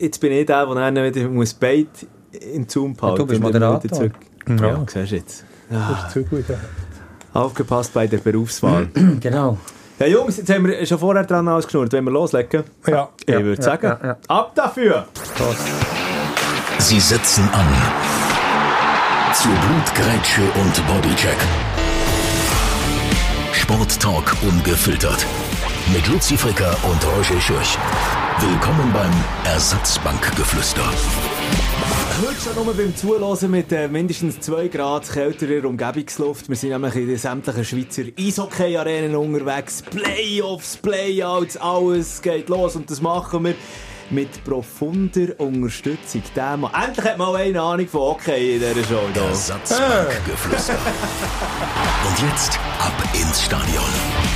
Jetzt bin ich der, der dann wieder muss Beit in Zoom behalten Ja, du bist Moderator. wieder zurück. Ja. Ja, siehst du jetzt. Das Ja, ist zu gut. Ja. aufgepasst bei der Berufswahl. Genau. ja, Jungs, jetzt haben wir schon vorher dran ausgeschnurrt. Wollen wir loslegen? Ja. Ich Ja. würde Ja, sagen, ja, ja. ab dafür! Sie setzen an. Zu Blutgrätsche und Bodycheck. Sporttalk ungefiltert. Mit Luzi Fricker und Roger Schürch. Willkommen beim Ersatzbankgeflüster. Heute schon nur beim Zuhören mit äh, mindestens 2 Grad kälterer Umgebungsluft. Wir sind nämlich in den sämtlichen Schweizer Eishockey-Arenen unterwegs. Playoffs, Playouts, alles geht los und das machen wir mit profunder Unterstützung. Mann. Endlich hat mal eine Ahnung von Hockey in dieser Show. Ersatzbankgeflüster. Und jetzt ab ins Stadion.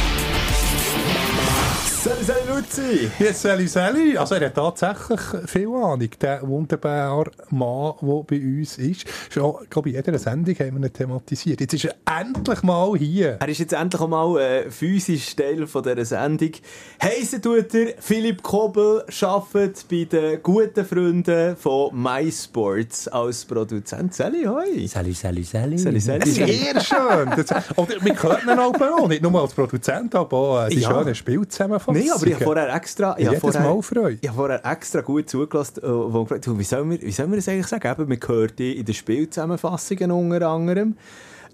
Salut, salut, Luzi! Sally Sally, also er hat tatsächlich viel Ahnung, der wunderbare Mann, der bei uns ist. Schon, glaube ich, in jeder Sendung haben wir ihn thematisiert. Jetzt ist er endlich mal hier. Er ist jetzt endlich einmal äh, physisch Teil von dieser Sendung. Heissen tut er Philipp Kobel, arbeitet bei den guten Freunden von MySports als Produzent. Sally, hoi! Salut, salut, salut. Salut, salut. Sehr schön. Das, oder wir hören ihn auch, nicht nur als Produzent, aber auch äh, die Ja. schönen Spielzusammenfassungen. Nein, aber ich habe vorher extra... Ich habe vorher, Mal Freude. Ich habe vorher extra gut zugelassen, äh, wo gefragt wie soll man, wie soll man das eigentlich sagen? Eben, man hört in den Spielzusammenfassungen unter anderem.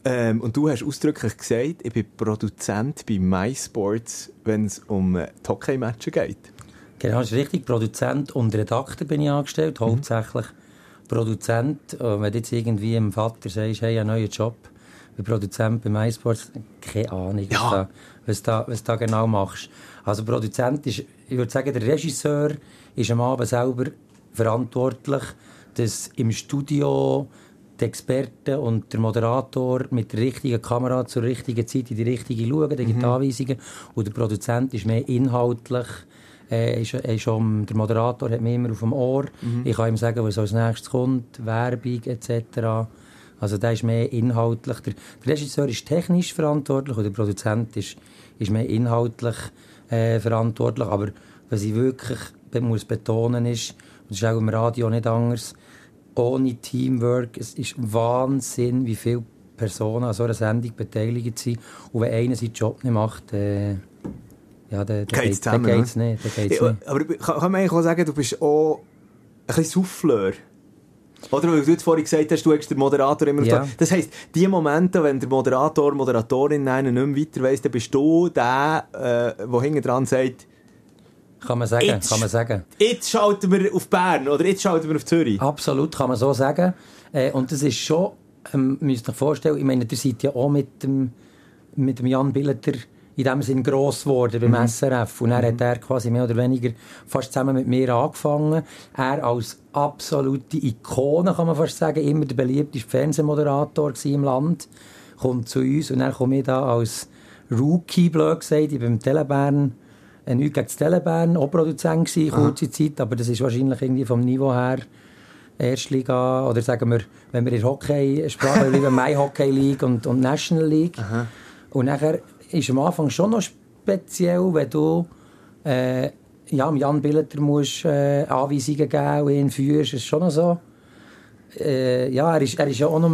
Ähm, und du hast ausdrücklich gesagt, ich bin Produzent bei MySports, wenn es um äh, die Hockey-Matches geht. Genau, das ist richtig. Produzent und Redakteur bin ich angestellt. Hauptsächlich Produzent. Und wenn du jetzt irgendwie dem Vater sagst, hey, einen neuen Job, wie Produzent bei MySports, keine Ahnung, was, Ja. da, was, da, was da genau machst. Also Produzent ist, ich würde sagen, der Regisseur ist am Abend selber verantwortlich, dass im Studio die Experten und der Moderator mit der richtigen Kamera zur richtigen Zeit in die richtige schauen, die gibt Anweisungen. Und der Produzent ist mehr inhaltlich, äh, ist, ist um, der Moderator hat mich immer auf dem Ohr. Ich kann ihm sagen, was als nächstes kommt, Werbung etc. Also der ist mehr inhaltlich. Der, der Regisseur ist technisch verantwortlich und der Produzent ist, ist mehr inhaltlich äh, verantwortlich. Aber was ich wirklich muss betonen ist, und das ist auch im Radio nicht anders, ohne Teamwork, es ist Wahnsinn, wie viele Personen an so einer Sendung beteiligt sind. Und wenn einer seinen Job nicht macht, äh, ja, dann, dann geht- zusammen, dann geht's ne? nicht. Dann geht's Ja, aber kann, kann man eigentlich auch sagen, du bist auch ein bisschen Souffleur? Oder weil du jetzt vorhin gesagt hast, du hast den Moderator immer Ja. Das heisst, die Momente, wenn der Moderator, Moderatorin einen nicht mehr weiter weiss, dann bist du der, äh, der hinten dran sagt, Kann man sagen, Jetzt- kann man sagen. jetzt schalten wir auf Bern oder jetzt schalten wir auf Zürich. Absolut, kann man so sagen. Äh, und das ist schon, ähm, müsst ihr euch vorstellen, ich meine, ihr seid ja auch mit dem, mit dem Jan Billeter in dem Sinn gross geworden beim SRF. Und dann hat er quasi mehr oder weniger fast zusammen mit mir angefangen. Er als absolute Ikone, kann man fast sagen, immer der beliebteste Fernsehmoderator im Land, kommt zu uns und dann komme ich da als Rookie, blöd gesagt, ich beim Telebern äh, nicht gegen das Telebern, auch Produzent gewesen, kurze Zeit, aber das ist wahrscheinlich irgendwie vom Niveau her Erstliga, oder sagen wir, wenn wir in der Hockey-Sprache bleiben, My Hockey League und, und National League. Und nachher ist am Anfang schon noch speziell, wenn du äh, ja, Jan Billeter musst, äh, Anweisungen geben und ihn führst, ist schon noch so. Äh, ja, er ist, er ist ja auch noch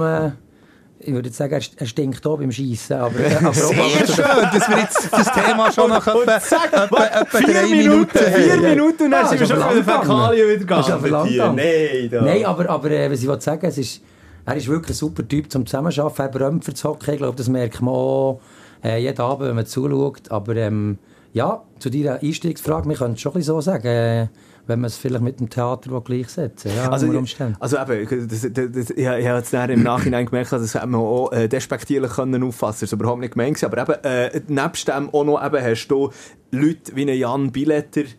ich würde jetzt sagen, er stinkt auch beim Schiessen, aber, aber, Sehr schön, dass wir jetzt das Thema schon nach etwa, etwa, etwa vier drei Minuten, vier. Minuten und dann Ah, sind wir schon bei den Fäkalien wieder gegangen. Nein, da. Nein, aber, aber äh, was ich sagen, es ist, er ist wirklich ein super Typ zum Zusammenarbeiten. Er brennt für das Hockey. Ich glaube, das merkt man auch äh, jeden Abend, wenn man zuschaut. Aber ähm, ja, zu deiner Einstiegsfrage, wir können es schon ein bisschen so sagen, äh, wenn man es vielleicht mit dem Theater gleichsetzen ja, Also, Umständen. also eben, das, das, das, ich, ich habe jetzt im Nachhinein gemerkt, dass das hätte man auch äh, despektierlich können auffassen Das war überhaupt nicht gemeint. Aber eben, äh, nebst dem auch noch eben, hast du Leute wie Jan Billetter, ich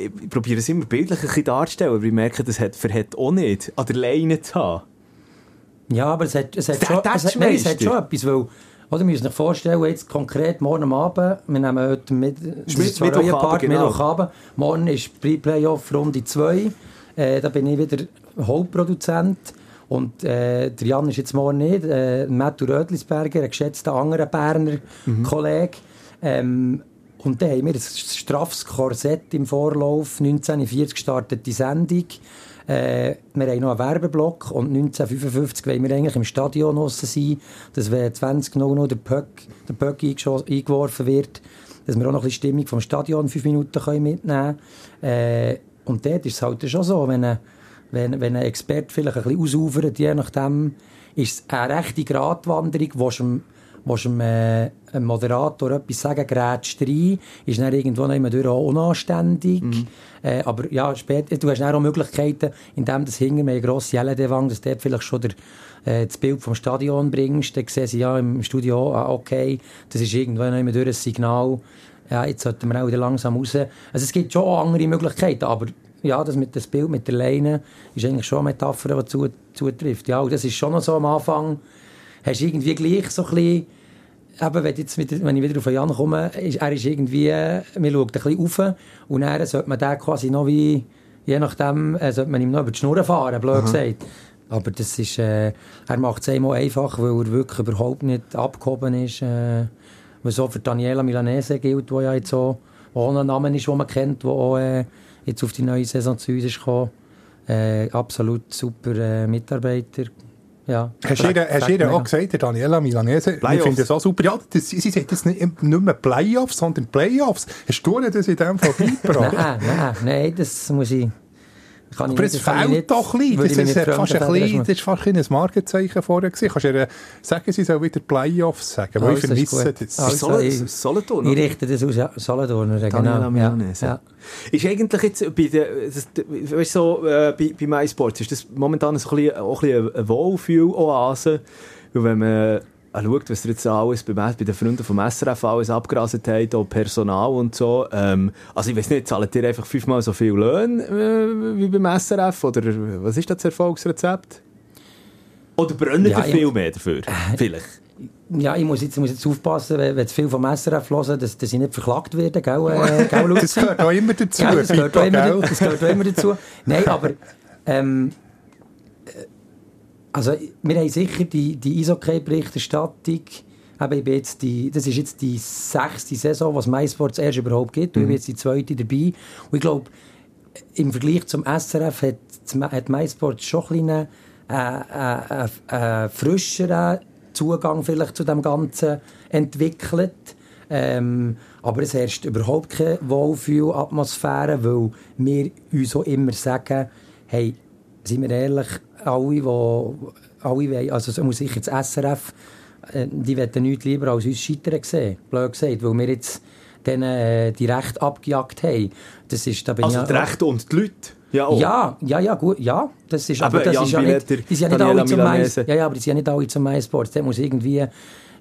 ich probiere es immer bildlich ein bisschen darzustellen, aber ich merke, das hat, verhält auch nicht, an der Leine zu haben. Ja, aber es hat, es hat, Der schon, es hat, nein, es hat schon etwas, weil, oder, wir müssen sich vorstellen, jetzt konkret morgen Abend, wir nehmen heute mit, zwar Mittwochabend, genau. Mittwochabend, morgen ist Pre-Playoff Runde 2, äh, da bin ich wieder Hauptproduzent und äh, der Jan ist jetzt morgen nicht, äh, Matthew Rödlisberger, ein geschätzter anderer Berner Mhm. Kollege, ähm, und dann haben wir ein straffes Korsett im Vorlauf, 1940 gestartet die Sendung. Äh, wir haben noch einen Werbeblock und 1955 wollen wir eigentlich im Stadion draussen sein, dass wenn 20.00 der Puck, der Puck eingeworfen wird, dass wir auch noch ein bisschen Stimmung vom Stadion fünf Minuten können mitnehmen können. Äh, und dort ist es halt schon so, wenn ein, wenn, wenn ein Experte vielleicht ein bisschen ausufert, je nachdem, ist es eine rechte Gratwanderung, schon willst dem äh, einem Moderator etwas sagen, grätscht rein, ist dann irgendwo noch immer durch auch unanständig. Mhm. Äh, aber ja, später, du hast auch Möglichkeiten, indem du hinter mir eine grosse LED-Wand, dass du dort vielleicht schon der, äh, das Bild vom Stadion bringst, dann sehen sie ja im Studio, ah, okay, das ist irgendwo noch immer durch ein Signal, ja, jetzt sollten wir auch wieder langsam raus. Also es gibt schon andere Möglichkeiten, aber ja, das mit dem Bild, mit der Leine, ist eigentlich schon eine Metapher, die zutrifft. Ja, und das ist schon noch so am Anfang, hast du irgendwie gleich so ein bisschen, eben, wenn, jetzt wieder, wenn ich wieder auf Jan komme, ist, er ist irgendwie, man schaut ein bisschen rauf und dann sollte man den quasi noch wie, je nachdem, äh, sollte man ihm noch über die Schnur fahren, blöd Aha. gesagt. Aber das ist, äh, er macht es einmal einfach, weil er wirklich überhaupt nicht abgehoben ist, äh, was so für Daniela Milanese gilt, wo ja jetzt so auch ein Name ist, den man kennt, der auch äh, jetzt auf die neue Saison zu uns ist gekommen. Äh, absolut super äh, Mitarbeiter, ja. Hast du ihr, auch gesagt, Daniela Milanese, ich finde das auch super. Ja, das, sie sagt jetzt nicht, nicht mehr Playoffs, sondern Playoffs. Hast du das in dem Fall beigebracht? nein, nein, nein, das muss ich... Kann Aber es fehlt nicht, doch ein bisschen. Das, ist fast ein bisschen, das ist fast ein Markenzeichen vorher gewesen. Kannst du ihr sagen, sie soll wieder Playoffs sagen? Weil ich vermisse das. Also, ist Solothurn? Ich richte das aus, Solothurn. Genau. Ja. Ja. Ist eigentlich jetzt bei, der, das, weißt, so, äh, bei, bei MySports, ist das momentan so ein bisschen, auch ein bisschen eine Wohlfühl-Oase? Weil wenn man schaut, was er jetzt alles bei, bei den Freunden vom SRF alles abgerastet hat, auch Personal und so. Ähm, also ich weiß nicht, zahlt ihr einfach fünfmal so viel Löhne äh, wie beim SRF? Oder was ist das Erfolgsrezept? Oder brennen ja, ihr viel mehr dafür? Äh, Vielleicht. Ja, ich muss jetzt, muss jetzt aufpassen, wenn, wenn viel vom SRF hören, dass, dass ich nicht verklagt werde, gell, äh, gell Das gehört auch immer dazu. Ja, das, gehört auch immer, das gehört auch immer dazu. Nein, aber ähm, also, wir haben sicher die, die Eishockey-Berichterstattung. das ist jetzt die sechste Saison, was MySports erst überhaupt gibt. Mhm. Ich bin jetzt die zweite dabei. Und ich glaube, im Vergleich zum SRF hat, hat MySports schon ein bisschen äh, äh, äh, frischeren Zugang vielleicht zu dem Ganzen entwickelt. Ähm, aber es herrscht überhaupt keine Wohlfühlatmosphäre, weil wir uns auch immer sagen, hey, sind wir ehrlich, alle, die, alle wollen, also es muss sicher das SRF, äh, die wollen nichts lieber als uns scheitern sehen, blöd gesagt, weil wir jetzt denen, äh, die Rechte abgejagt haben. Das ist, da bin also ja, die Rechte und die Leute? Ja, auch. ja, ja, ja, gut, ja. Das ist, aber, aber das Jan ist ja nicht, die sind ja nicht alle zum Mais, ja, ja, aber die sind ja nicht alle zum MySports. Der muss irgendwie,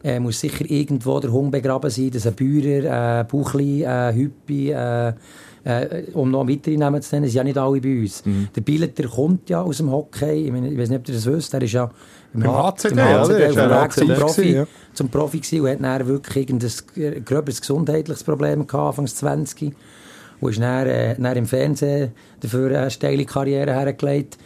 äh, muss sicher irgendwo der Hund begraben sein, dass ein Bäuer, ein Buchli, ein Hüppi, äh, äh, um noch weitere Namen zu nennen, sind ja nicht alle bei uns. Mhm. Der Billeter kommt ja aus dem Hockey, ich, meine, ich weiß nicht, ob ihr das wisst, der ist ja im, Im HCD, im HCD Weg zum Profi, ja. zum Profi gewesen und hat dann wirklich ein gröberes gesundheitliches Problem gehabt, Anfangs 20 und ist dann, äh, dann im Fernsehen dafür eine steile Karriere hergelegt.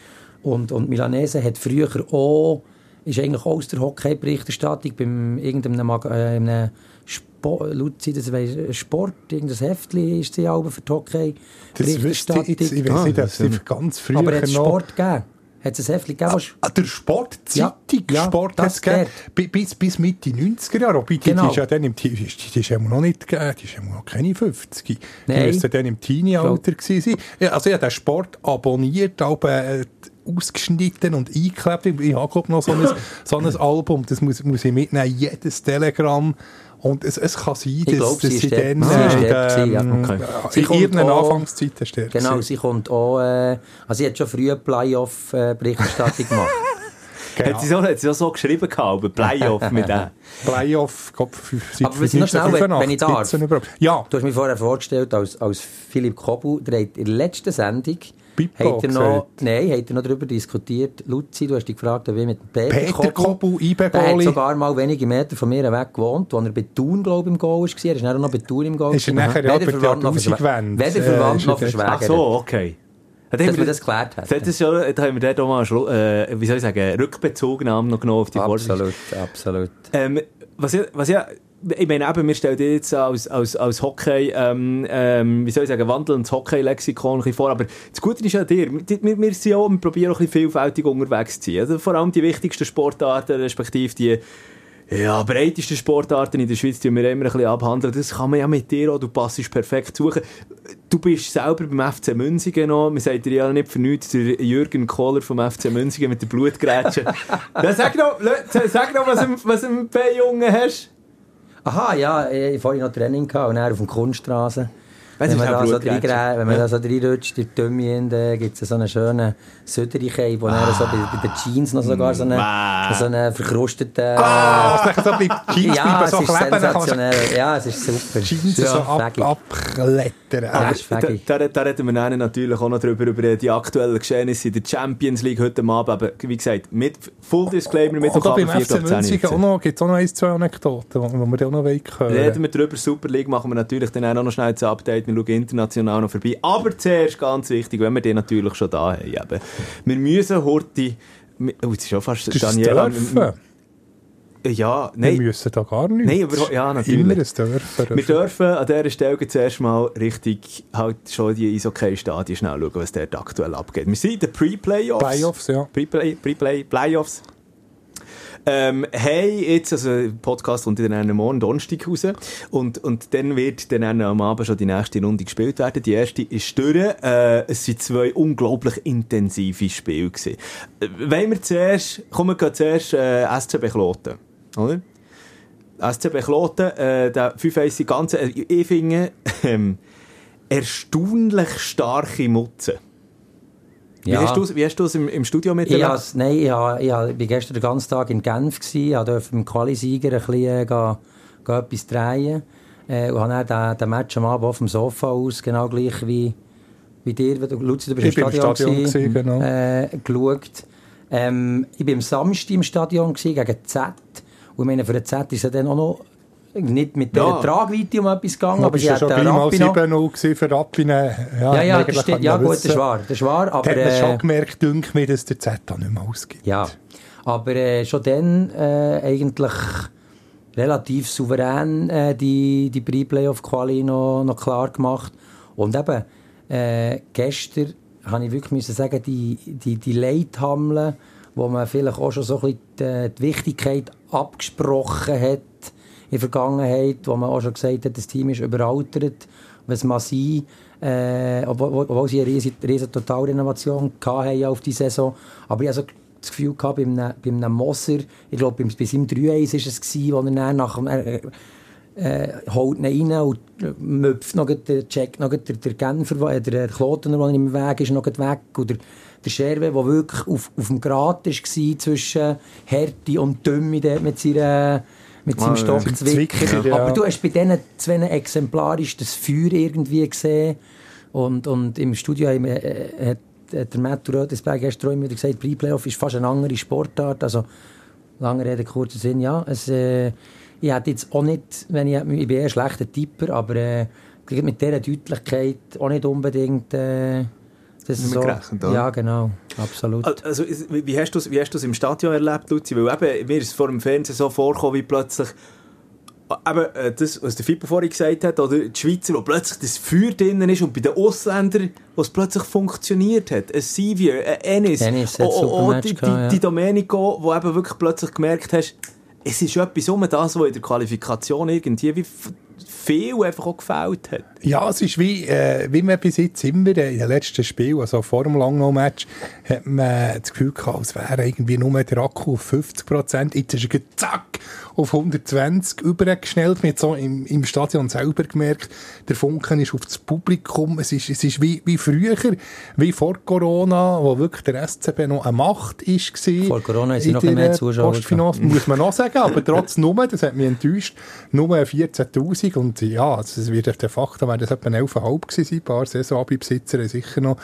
Und, und Milanese hat früher auch, ist eigentlich auch aus der Hockey-Berichterstattung beim irgendeinem Mag äh, Sport, Luzi, das weiss, Sport, irgendein Heftli ist sie auch für die Hockey-Berichterstattung. Ich, ich weiß nicht, dass sie ganz früher Aber hat es Sport gegeben? Hat es ein Heftchen gegeben? Ah, der Sportzeitung, ja, Sport ja, hat es gegeben, bis, bis Mitte 90er Jahre. Wobei, genau. die, ist ja dann im, die, die ist ja noch nicht, die ist ja noch keine 50. Nein. Die müsste dann im Teenie-Alter gewesen sein. Also ich habe den Sport abonniert, aber äh, ausgeschnitten und eingeklebt. Ich habe glaube noch so ein, so ein Album, das muss, muss ich mitnehmen, jedes Telegramm und es, es kann sein, dass, glaub, dass sie, sie dann äh, ja. okay. sie in ihren Anfangszeiten stärker Genau, sie kommt auch, äh, also sie hat schon früher Playoff-Berichterstattung gemacht. Genau. Hat, sie so, hat sie auch so geschrieben gehabt, Playoff mit dem? Playoff, Kopf, seit Aber noch schnell, wenn, wenn ich darf. Ja. Du hast mich vorher vorgestellt als, als Philipp Kobu, der hat in der letzten Sendung Pippo hat er noch, Nein, hat er noch darüber diskutiert. Luzi, du hast dich gefragt, wie mit Peter, Peter Kobu, Der hat sogar mal wenige Meter von mir weg gewohnt, wo er bei Thun, glaube ich, im Goal war. Er ist auch noch bei Thun im Goal. Ist er nachher ja, weder verwandt noch, verschw weder verwandt noch verschwägert. Ach so, okay. Ja, dass wir das geklärt haben. Das schon, da haben wir dort auch mal, äh, wie soll ich sagen, Rückbezugnahme noch genommen auf die Absolut, Vorsicht. absolut. Ähm, was, ich, was ich ich meine eben, wir stellen dir jetzt als, als, als Hockey, ähm, ähm, wie soll ich sagen, wandelndes Hockey-Lexikon vor, aber das Gute ist ja dir, wir, wir sind ja auch, wir probieren auch ein bisschen vielfältig unterwegs zu sein. Also vor allem die wichtigsten Sportarten, respektive die ja, breiteste Sportarten in der Schweiz die wir immer ein bisschen abhandeln. Das kann man ja mit dir auch, du passest perfekt suchen. Du bist selber beim FC Münzigen noch, man sagt dir ja nicht für nichts, der Jürgen Kohler vom FC Münzigen mit der Blutgrätsche. sag noch, sag noch, was, was du im B-Jungen hast. Aha, ja, ich vorhin noch Training gehabt und dann auf dem Kunststraße. Wenn man, da so wenn man da so reinrutscht, durch die dann gibt es so einen schönen Söderich, wo ah. so bei, bei, den Jeans noch sogar so einen, so einen verkrusteten... Ah, oh, so bei Jeans ja, so es ist sensationell. Ja, es ist super. Jeans ja. so ab, abklettern. Ja, da, da, da, reden wir dann natürlich auch noch drüber, über die aktuellen Geschehnisse in der Champions League heute Abend. Aber wie gesagt, mit Full Disclaimer, mit Oder beim FC gibt es auch noch ein, zwei Anekdoten, die wir auch noch hören Reden wir drüber. Super League machen wir natürlich dann auch noch schnell ein Update wir schauen international noch vorbei. Aber zuerst ganz wichtig, wenn wir den natürlich schon da haben. Eben. Wir müssen heute. Oh, jetzt ist schon fast das Daniela. Ja, nein. Wir müssen da gar nicht. Nein, aber ja, natürlich. Immer ein dürfen. Wir dürfen an dieser Stelle zuerst mal richtig halt schon die Eishockey-Stadien schnell schauen, was dort aktuell abgeht. Wir sind in den Pre-Playoffs. Playoffs, ja. Pre-Play, Pre-Play, Playoffs. Ähm, hey, jetzt, also, Podcast kommt dann morgen Donnerstag raus. Und, und dann wird dann am Abend schon die nächste Runde gespielt werden. Die erste ist durch. Äh, es sind zwei unglaublich intensive Spiele gewesen. Äh, wir zuerst, kommen wir zuerst, äh, SCB Kloten. Oder? SCB Kloten, äh, der fünfeissige ganze, äh, ich finde, äh, erstaunlich starke Mutzen. Ja. Wie hast du es im, im Studio miterlebt? Ich nein, ich, habe, ich, habe, ich war gestern den ganzen Tag in Genf, gewesen, ich durfte mit dem Qualisieger ein bisschen äh, gehen, gehen etwas drehen äh, und habe dann den, den Match am Abend auf dem Sofa aus, genau gleich wie, wie dir, Luzi, du bist ich im Stadion, Stadion gewesen, gewesen, genau. äh, geschaut. Ähm, ich war am Samstag im Stadion gewesen, gegen Z und ich meine, für den Z ist es dann auch noch nicht mit der ja. Tragweite um etwas gegangen, aber, sie hat schon dreimal 7-0 für Rapine. Ja, ja, ja, das steht, ja gut, das ist wahr. Das ist wahr aber, hat man äh, schon gemerkt, denke mir, dass der Z nicht mehr ausgibt. Ja, aber äh, schon dann äh, eigentlich relativ souverän äh, die, die Pre-Playoff-Quali noch, noch klar gemacht. Und eben, äh, gestern habe ich wirklich müssen sagen, die, die, die Leithammeln, wo man vielleicht auch schon so ein bisschen die, die Wichtigkeit abgesprochen hat, in der Vergangenheit, wo man auch schon gesagt hat, das Team ist überaltert, was man sein, äh, obwohl, obwohl sie eine riesige, Totalrenovation hatten auf die Saison. Aber ich hatte das Gefühl gehabt, bei einem, bei einem Moser, ich glaube, bei seinem 3-1 war es, gewesen, wo er dann nach dem, äh, äh, holt ihn rein und müpft noch den Check, noch der, der Genfer, äh, der Klotener, der im Weg ist, noch weg. Oder der Scherwe, der wirklich auf, auf dem Grat war zwischen Härte und Dümme mit seiner mit seinem ah, Stock Zwicker. Ja. Aber du hast bei diesen zwei exemplarisch das Feuer irgendwie gesehen. Und, und im Studio haben, äh, hat, der Matt Rödesberg gestern immer gesagt, Pre-Playoff ist fast eine andere Sportart. Also, lange Rede, kurzer Sinn, ja. Es, äh, ich hätte jetzt auch nicht, wenn ich, ich bin eher ein schlechter Tipper, aber äh, mit dieser Deutlichkeit auch nicht unbedingt... Äh, das ist so, gerechnet, oder? Ja, genau, absolut. Also, wie hast du es wie hast du's im Stadion erlebt, Luzi? Weil eben, mir ist es vor dem Fernsehen so vorgekommen, wie plötzlich eben, äh, das, was der Fippo vorhin gesagt hat, oder die Schweizer, wo plötzlich das Feuer drinnen ist und bei den Ausländern, wo es plötzlich funktioniert hat. Ein Sivir, ein Ennis, Ennis oh, oh, oh, die, die, ja. die Domenico, wo eben wirklich plötzlich gemerkt hast, es ist etwas um das, was in der Qualifikation irgendwie wie viel einfach auch gefällt hat. Ja, es ist wie, äh, wie man bis jetzt immer in den letzten Spielen, also vor dem Langnau-Match, hat man das Gefühl gehabt, als wäre irgendwie nur der Akku auf 50 Prozent. Jetzt ist er zack auf 120 übergeschnellt. Hat so im, im Stadion selber gemerkt, der Funken ist auf das Publikum. Es ist, es ist wie, wie früher, wie vor Corona, wo wirklich der SCB noch eine Macht ist. Vor Corona sind noch mehr Zuschauer. muss man noch sagen, aber trotz Nummer, das hat mich enttäuscht, Nummer 14.000 und ja, es wird de facto, wäre das etwa 11,5 gewesen, ein paar Saisonbesitzer haben sicher noch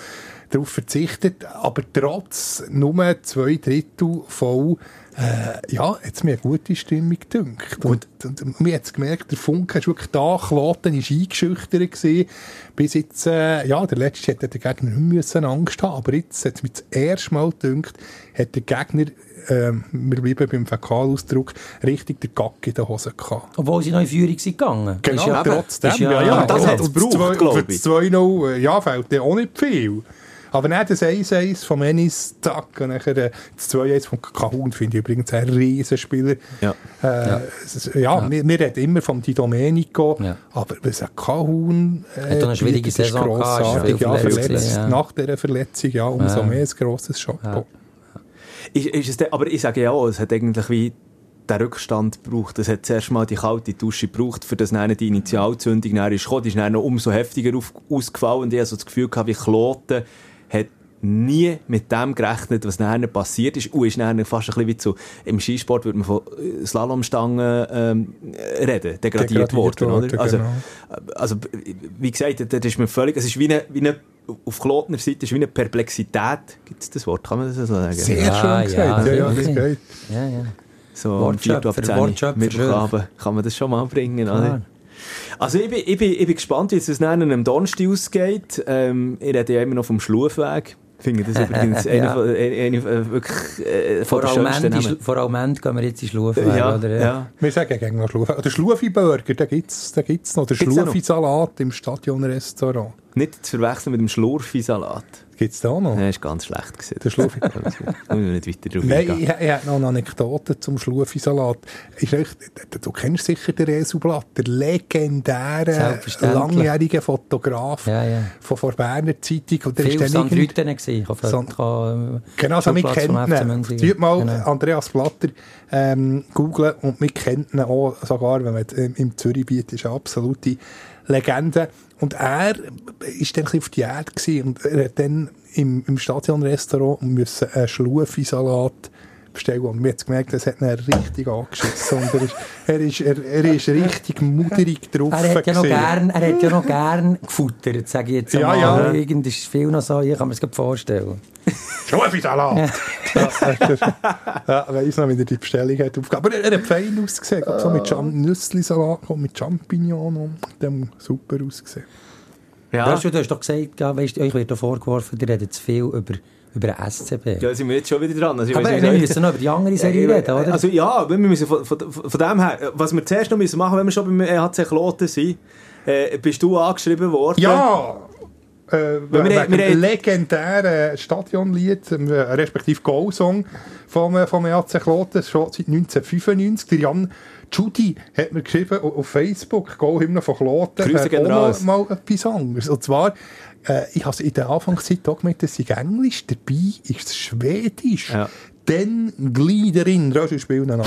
darauf verzichtet, aber trotz Nummer zwei Drittel voll äh, ja, jetzt mir eine gute Stimmung gedünkt. Und, und, und man hat gemerkt, der Funke ist wirklich da, Kloten ist eingeschüchtert gewesen. Bis jetzt, äh, ja, der letzte hätte der Gegner nicht müssen Angst haben, aber jetzt hat es mir das erste Mal gedünkt, hat der Gegner äh, wir bleiben beim Fäkalausdruck, richtig der Gack in der Hose gehabt. Obwohl sie noch in Führung sind gegangen. Genau, ja, trotzdem. Ja, ja, ja, das hat es gebraucht, glaube ich. Für 2-0, ja, fehlt ja auch nicht viel. Aber dann das 1-1 von Ennis, zack, und nachher äh, das 2-1 von Kahun, finde ich übrigens ein Riesenspieler. Ja. Äh, ja, ja, ja. Wir, wir, reden immer von Di Domenico, ja. aber was ein Kahun äh, hat eine schwierige Saison grossartig, ja, verletzt, ja. nach dieser Verletzung, ja, umso mehr ein grosses Chapeau. Ist, ist es aber ich sage ja auch, es hat eigentlich wie der Rückstand braucht. Es hat zuerst mal die kalte Dusche gebraucht, für das dann die Initialzündung dann ist gekommen. Die ist dann noch umso heftiger auf, ausgefallen und ich hatte so das Gefühl gehabt, wie Kloten hat nie mit dem gerechnet, was nachher passiert ist. Und ist dann fast ein bisschen wie zu, im Skisport würde man von äh, Slalomstangen ähm, reden, degradiert, degradiert worden, oder? Also, genau. also, wie gesagt, das ist mir völlig, es ist wie eine, wie eine auf Klotner Seite ist wie eine Perplexität. Gibt es das Wort? Kann man das so sagen? Sehr ja, schön gesagt. Ja, ja, ja, das geht. Ja, ja. So Wortschöpfer, 10 Mittwochabend kann man das schon mal bringen, oder? Also ich bin, ich, bin, ich bin gespannt, wie es dann einem Donnerstag ausgeht. Ähm, ich rede ja immer noch vom Schlufweg. Ich finde das übrigens ja. eine, von, eine, eine, wirklich äh, von vor der schönsten Vor allem gehen wir jetzt in Schlufweg, ja, oder? Ja. Wir sagen gerne noch Schlufweg. Oder Schlufi-Burger, den gibt es da gibt's noch. Der Schlufi-Salat im Stadionrestaurant. Nicht zu verwechseln mit dem Schlurfi-Salat. Gibt es da noch? Nein, ist ganz schlecht gesehen. Der Schlurfi. nicht weiter drauf Nein, ich, ich, habe noch eine Anekdote zum Schlurfi-Salat. Du kennst sicher den Resu Blatt, der legendäre, langjährige Fotograf ja, ja. von der Berner Zeitung. Und der Viel ist dann irgend... gesehen. San... Genau, so, wir kennen ihn. mal genau. Andreas Blatter ähm, googlen und wir kennen ihn auch sogar, wenn man im Zürich bietet, ist eine absolute Legende. Und er ist dann ein auf die Erde und er hat dann im, im Stadionrestaurant müssen einen Schlufi-Salat bestellen und mir hat gemerkt, das hat ihn richtig angeschissen und er ist, er ist, er, er ist richtig muderig drauf er hat ja noch gern, Er hat ja noch gern gefuttert, sage ich jetzt ja, mal. Ja. Irgend ist viel noch so, ich kann mir das vorstellen. Schlufi-Salat! ja, ja, weiss noch, wie er die Bestellung hat aufgegeben. Aber er, er hat fein ausgesehen, so mit Nüssli-Salat mit Champignon und dem super ausgesehen. Ja. Weißt du, du hast doch gesagt, weißt, euch wird da vorgeworfen, ihr redet zu viel über über den SCB. Ja, sind wir jetzt schon wieder dran. Also, aber wir müssen noch über die andere Serie reden, oder? Also ja, wir müssen von, von, von dem her, was wir zuerst noch müssen machen, wenn wir schon beim EHC Kloten sind, äh, bist du angeschrieben worden? Ja! Äh, wir, wir, wir legendären Stadionlied, äh, respektive Goal-Song vom, äh, vom EHC Kloten, schon seit 1995. Der Jan Judy hat mir geschrieben auf Facebook, Goal-Hymne von Kloten, Grüße raus. mal etwas anderes. Und zwar äh, ich habe in der Anfangszeit auch gemerkt, dass ich Englisch, dabei ist es Schwedisch. Ja. Dann Gliederin, das ist Spiel noch.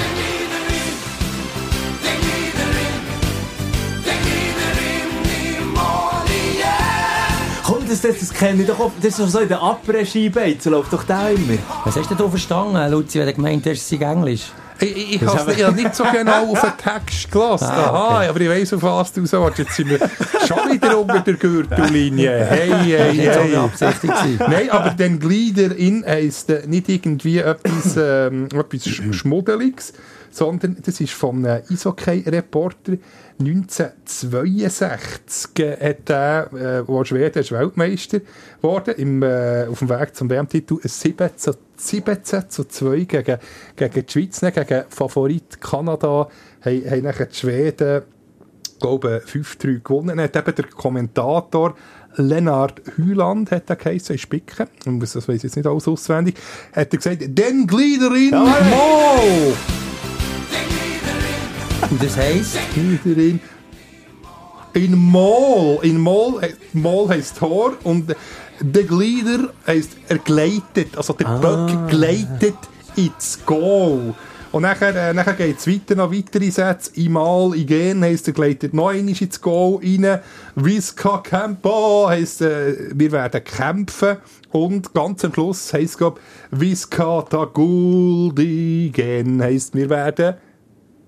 Komm, das, das, das kenne ich doch auch. Das ist doch so in der Après-Ski-Beiz, läuft doch da immer. Was hast du denn verstanden, Luzi, wenn du gemeint hast, es ist Englisch? Ich, ich habe ja nicht so genau auf den Text gelassen. Ah, Aha, okay. aber ich weiss, auf was du sagst. Jetzt sind wir schon wieder unter der Gürtellinie. Hey, hey, hey. Nein, aber den Glieder in heisst äh, nicht irgendwie etwas, ähm, etwas Schmuddeliges, sondern das ist vom äh, Eishockey-Reporter. 1962 hat er, äh, wo Schweden ist Weltmeister geworden, im, äh, auf dem Weg zum WM-Titel 17 zu, 17 zu 2 gegen, gegen die Schweiz, gegen Favorit Kanada, haben, haben nachher die Schweden glaube 5-3 gewonnen. Hat eben der Kommentator Lennart Hüland, hat er geheißen, in Spicken, das weiß ich jetzt nicht alles auswendig, hat er gesagt, den Gliederin ja, Mo! Und das heisst? In, in Mall. In Mall, Mall heisst Tor und der Glieder heisst er gleitet. Also der ah. Böck gleitet ins Goal. Und nachher, äh, nachher geht es weiter, noch weitere Sätze. Imal, Igen heisst, er gleitet noch einmal ins Goal rein. Visca Campo heisst, äh, wir werden kämpfen. Und ganz am Schluss heisst, glaube Visca Taguldigen heisst, wir werden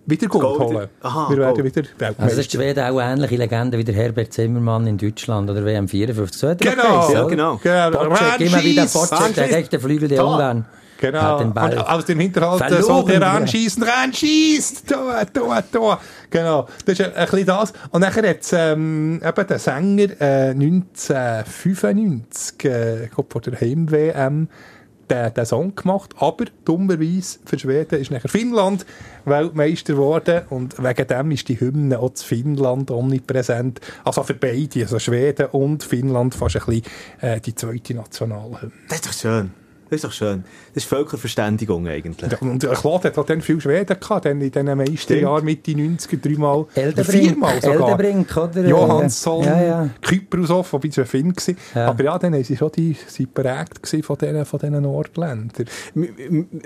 wieder Gold, holen. Aha, wir werden wieder Weltmeister. Also das ist Schweden auch eine ähnliche Legende wie der Herbert Zimmermann in Deutschland oder WM 54. So genau, ja, genau. genau. Bocek, immer wieder Bocek, der rechte Flügel der Ungarn. Genau. Und aus dem Hinterhalt so der ranschießen, ranschießt, da, da, da. Genau. Das ist ein bisschen das. Und nachher hat ähm, eben der Sänger äh, 1995, äh, ich glaube, vor der Heim-WM, den, den Song gemacht, aber dummerweise für Schweden ist nachher Finnland Weltmeister geworden und wegen dem ist die Hymne auch zu Finnland omnipräsent. Also für beide, also Schweden und Finnland fast ein bisschen äh, die zweite Nationalhymne. Das ist doch schön. Das ist doch schön. Das ist Völkerverständigung eigentlich. Ja, und Claude hat dann viel Schweden gehabt, in den meisten Jahren, Mitte 90er, dreimal, viermal sogar. Eldebrink, oder? Johansson, ja, ja. Kyprusov, wobei es ein Finn war. Ja. Aber ja, dann waren sie schon die, sie prägt von diesen, von diesen Nordländern.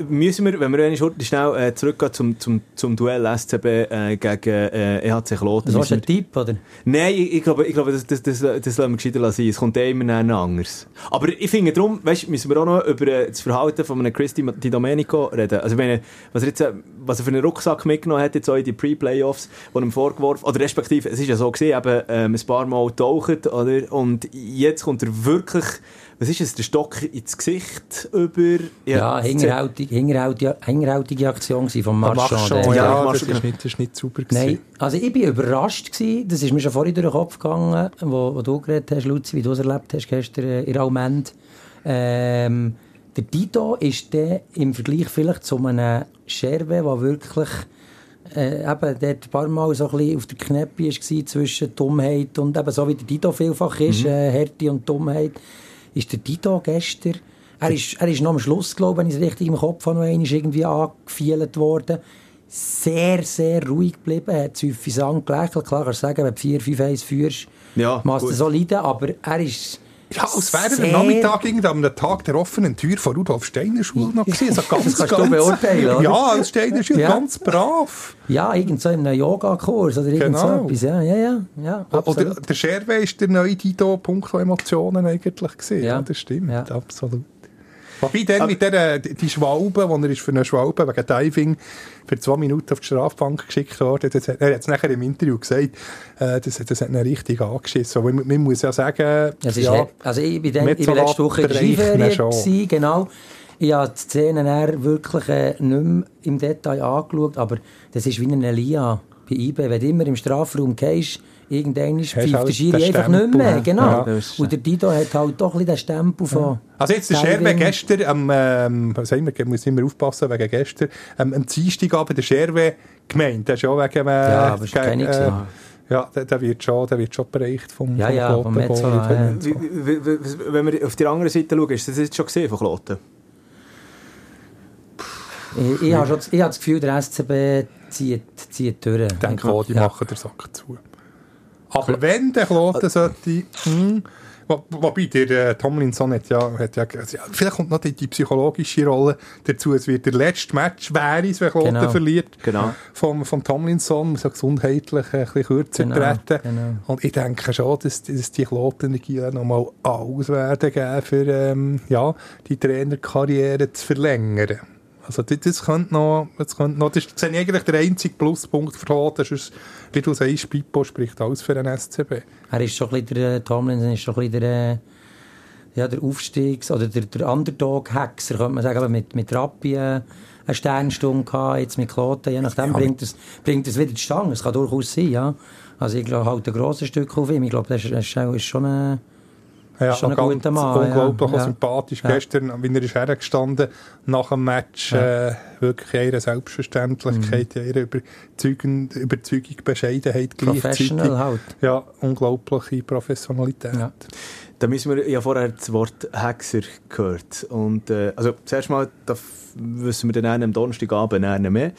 müssen wir, wenn wir schnell äh, zurückgehen zum, zum, zum Duell SCB äh, gegen äh, EHC Kloten. Das war ein Tipp, oder? Nein, ich, ich, glaube, ich glaube das, das, das, das lassen wir gescheiter sein. Es kommt eh immer anders. Aber ich finde darum, weißt, müssen wir auch noch über äh, das Verhalten von einem Christi Di Domenico reden. Also meine, was er jetzt, äh, was er für einen Rucksack mitgenommen hat, jetzt auch in die Pre-Playoffs, die ihm vorgeworfen, oder respektive, es ist ja so gesehen, eben, ähm, ein paar Mal taucht, oder? Und jetzt kommt er wirklich, was ist es, der Stock ins Gesicht über... Ja, ja hingerhältige, hingerhältige, hingerhältige Aktion von Marchand. Marchand ja, ja das, ist nicht, das ist nicht super gewesen. Nein, also ich bin überrascht gewesen, das ist mir schon vorhin durch den Kopf gegangen, wo, wo du geredet hast, Luzi, wie du es erlebt hast gestern äh, in Almend. Ähm, der Dito ist der im Vergleich vielleicht zu einem Scherbe, der wirklich äh, eben der ein paar Mal so ein bisschen auf der Knäppe war zwischen Dummheit und eben so wie der Dito vielfach ist, mhm. äh, Härte und Dummheit, ist der Dito gestern, er ist, er ist noch am Schluss, glaube ich, wenn ich es richtig im Kopf habe, noch einmal irgendwie angefielt worden, sehr, sehr ruhig geblieben, hat süffisant gelächelt, klar kannst du sagen, wenn du 4, 5, 1 führst, ja, machst du solide, aber er ist ja, als wäre der Nachmittag am Tag der offenen Tür von Rudolf Steiner Schule noch gewesen. Also ganz, das kannst ganz, du beurteilen, oder? Ja, als Steiner Schule, ja. ganz brav. Ja, irgend so in einem Yoga-Kurs oder irgend genau. so etwas. Ja, ja, ja. ja oder der Scherwe ist der neue Dito-Punkt von Emotionen eigentlich gewesen. Ja, ja das stimmt, ja. absolut. Wobei dann mit der, die Schwalbe, wo er ist für eine Schwalbe wegen Diving für zwei Minuten auf die Strafbank geschickt worden, das hat, er hat es nachher im Interview gesagt, äh, das, das hat ihn richtig angeschissen. Man, man muss ja sagen, also, ja, also ich bin, dann, ich bin letzte Woche in genau. Ich habe die Szenen wirklich äh, nicht mehr im Detail angeschaut, aber das ist wie eine Lia bei IB. Wenn du immer im Strafraum gehst, irgendwann pfeift halt der Schiri einfach nicht mehr. Genau. Ja. Und der Dido hat halt doch ein bisschen den Stempel von... Ja. Also jetzt der Scherwe gestern, am, ähm, was sagen wir, muss immer aufpassen wegen gestern, ähm, am Dienstagabend der Scherwe gemeint, der ist auch wegen... Äh, ja, aber ist keine äh, ja, der, der, wird schon, der wird schon bereicht vom, ja, vom ja, Kloten. Vom Metzola, ja. Wenn wir auf die andere Seite schauen, ist das jetzt schon gesehen von Kloten? Ich, ich, habe schon, ich habe das Gefühl, der SCB zieht, zieht durch. Ich denke auch, die ja. machen den Sack zu. Aber wenn der Kloten sollte... Hm, Wobei, der äh, Tomlinson hat ja, hat ja, vielleicht kommt noch die, die, psychologische Rolle dazu. Es wird der letzte Match, wäre es, wenn Kloten genau. verliert. Genau. Vom, vom Tomlinson, muss ja gesundheitlich ein bisschen kürzer genau. treten. Genau. Und ich denke schon, dass, dass die Klotenergie nochmal alles werden geben, für ähm, ja, die Trainerkarriere zu verlängern. Also das, das könnte noch, das könnte noch, das ist eigentlich der einzige Pluspunkt das ist, wie du sagst, Pippo spricht alles für den SCB. Er ist schon ein bisschen der, Tomlinson ist schon ein bisschen der, ja, der Aufstiegs- oder der, der Underdog-Hexer, könnte man sagen, mit, mit Rappi äh, eine Sternstunde gehabt, jetzt mit Kloten, je nachdem ja. bringt es, bringt es wieder die Stange, das kann durchaus sein, ja. Also ich glaube, halt ein grosses Stück auf ihm, ich glaube, das ist, das ist schon eine ja, schon ein guter Mann. Unglaublich ja. sympathisch. Ja. Gestern, wie er ist hergestanden nach dem Match, ja. äh, wirklich ihre Selbstverständlichkeit, mhm. ihre Überzeugung, Überzeugung, Bescheidenheit Professional halt. Ja, unglaubliche Professionalität. Ja. Da müssen wir ja vorher das Wort Hexer gehört. Und, äh, also, zuerst mal, da wissen wir dann am Donnerstagabend mehr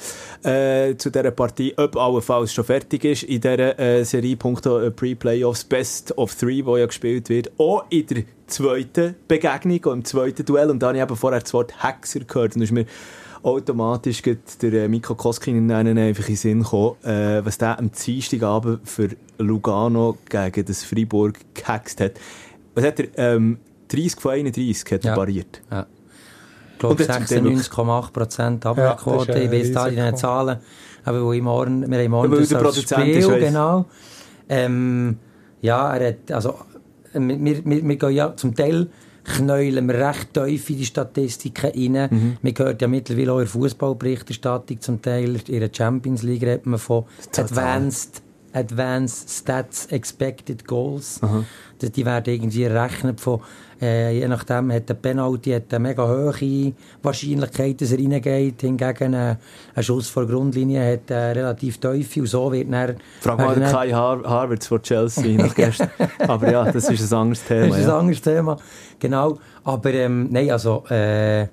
äh, zu dieser Partie, ob allenfalls schon fertig ist in dieser äh, Serie Punkte äh, Pre-Playoffs Best of Three, wo ja gespielt wird, auch in der zweiten Begegnung, auch im zweiten Duell. Und da habe ich eben vorher das Wort Hexer gehört. Und ist mir automatisch der äh, Mikko Koskin einfach in den Sinn gekommen, äh, was der am Dienstagabend für Lugano gegen das Freiburg gehext hat was hat er, ähm, 30 von 31 hat er ja. pariert. Ja. Ich glaube 96,8% Abwehrquote. Ja, ich weiß da die Zahlen. Aber wo ich morgen, wir haben morgen ja, das als Spiel, genau. Ähm, ja, er hat, also, wir, wir, wir gehen ja zum Teil knäulen wir recht tief in die Statistiken rein. Mhm. Man hört ja mittlerweile auch in der Fußballberichterstattung zum Teil, in der Champions League redet man von Advanced Advanced Stats Expected Goals. Aha. Die werden irgendwie errechnet von, äh, je nachdem hat der Penalty hat eine mega hohe Wahrscheinlichkeit, dass er reingeht. Hingegen äh, ein Schuss vor Grundlinie hat äh, relativ tiefe und so wird dann... Frag mal den Kai Har Harvards von Chelsea nach gestern. Aber ja, das ist ein anderes Thema. Das ist ein ja. anderes Thema, genau. Aber ähm, nein, also äh, äh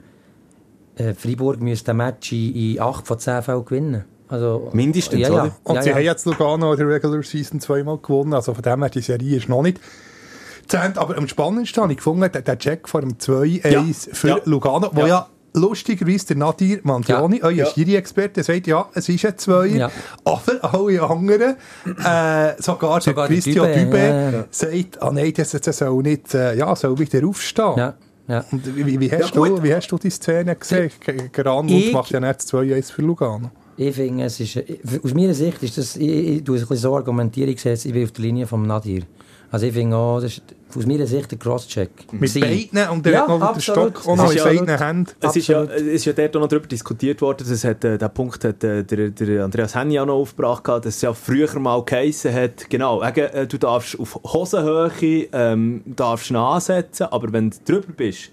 Freiburg müsste ein Match in, in 8 von 10 Fällen gewinnen. Also, Mindestens, ja, ja. oder? Und ja, sie ja. haben jetzt Lugano in der Regular Season zweimal gewonnen, also von dem her, die Serie ist noch nicht zu Ende. Aber am spannendsten habe ich gefunden, der, der Check vor dem 2-1 Ja. für Ja. Lugano, wo ja, lustigerweise der Nadir Mangioni, Ja. euer Ja. Schiri-Experte, sagt, ja, es ist ein 2 Ja. aber alle anderen, äh, sogar, Sogar der Christian Dübe, ja, ja. sagt, ah nein, das, das soll nicht, äh, ja, soll wieder aufstehen. Ja. Und wie, wie, hast du, wie hast du die Szene gesehen? Gran Ich- macht ja nicht 2-1 für Lugano. Ich finde, es ist, äh, aus meiner Sicht ist das, ich, ich, ich bisschen so argumentieren, ich sehe es, ich bin auf der Linie vom Nadir. Also ich finde auch, das ist aus meiner Sicht ein Crosscheck. Mit Gewesen. beiden und der Ja, hat noch den absolut. Stock auch noch in absolut. Händen. Es ist, ja, es ist ja dort auch noch darüber diskutiert worden, das hat, äh, der Punkt hat äh, der, der Andreas Henny auch noch aufgebracht, dass es ja früher mal geheissen hat, genau, wegen, äh, du darfst auf Hosenhöhe ähm, darfst ansetzen, aber wenn du drüber bist,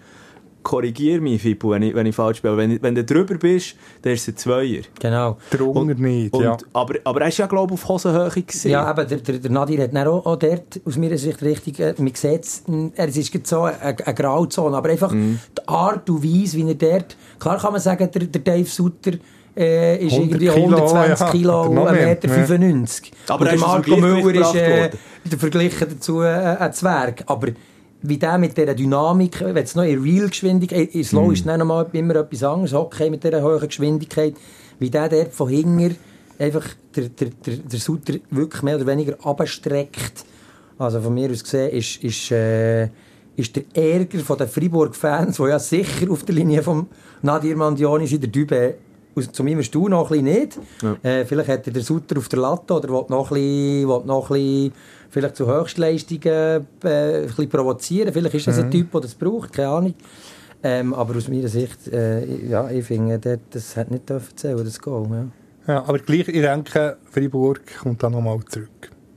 korrigier mich, Fippo, wenn ich, wenn ich falsch bin, wenn, wenn du drüber bist, dann ist es ein Zweier. Genau. Drunter nicht, Und, ja. aber, aber er ist ja, glaube ich, auf Hosenhöhe gewesen. Ja, aber der, der, der Nadir hat dann auch, auch dort aus meiner Sicht richtig, äh, man sieht es, er es ist gerade so eine, eine Grauzone, aber einfach Mhm. die Art und Weise, wie er dort, klar kann man sagen, der, der Dave Sutter äh, ist 100 irgendwie Kilo, 120 ja, Kilo oder und noch 1,95 mehr, Meter. 95. Aber und er der Marco Müller ist äh, verglichen dazu äh, ein Zwerg. Aber wie der mit dieser Dynamik, wenn es noch in Real-Geschwindigkeit, in Slow ist dann noch mal immer etwas anderes, Hockey mit dieser hohen Geschwindigkeit, wie der dort von hinten einfach der, der, der, der Sutter wirklich mehr oder weniger abstreckt. Also von mir aus gesehen ist, ist, äh, ist der Ärger von den Freiburg-Fans, die ja sicher auf der Linie von Nadir Mandioni sind, der Dübe aus, zu meinem Stuhl noch ein bisschen nicht. Äh, vielleicht hat er der Sutter auf der Latte oder will noch ein bisschen, will noch ein bisschen vielleicht zu Höchstleistungen äh, ein bisschen provozieren. Vielleicht ist das ein Typ, der das braucht, keine Ahnung. Ähm, aber aus meiner Sicht, äh, ja, ich finde, das, das hat nicht dürfen zählen, das Goal. Ja. ja. Aber gleich, ich denke, Freiburg kommt dann nochmal zurück.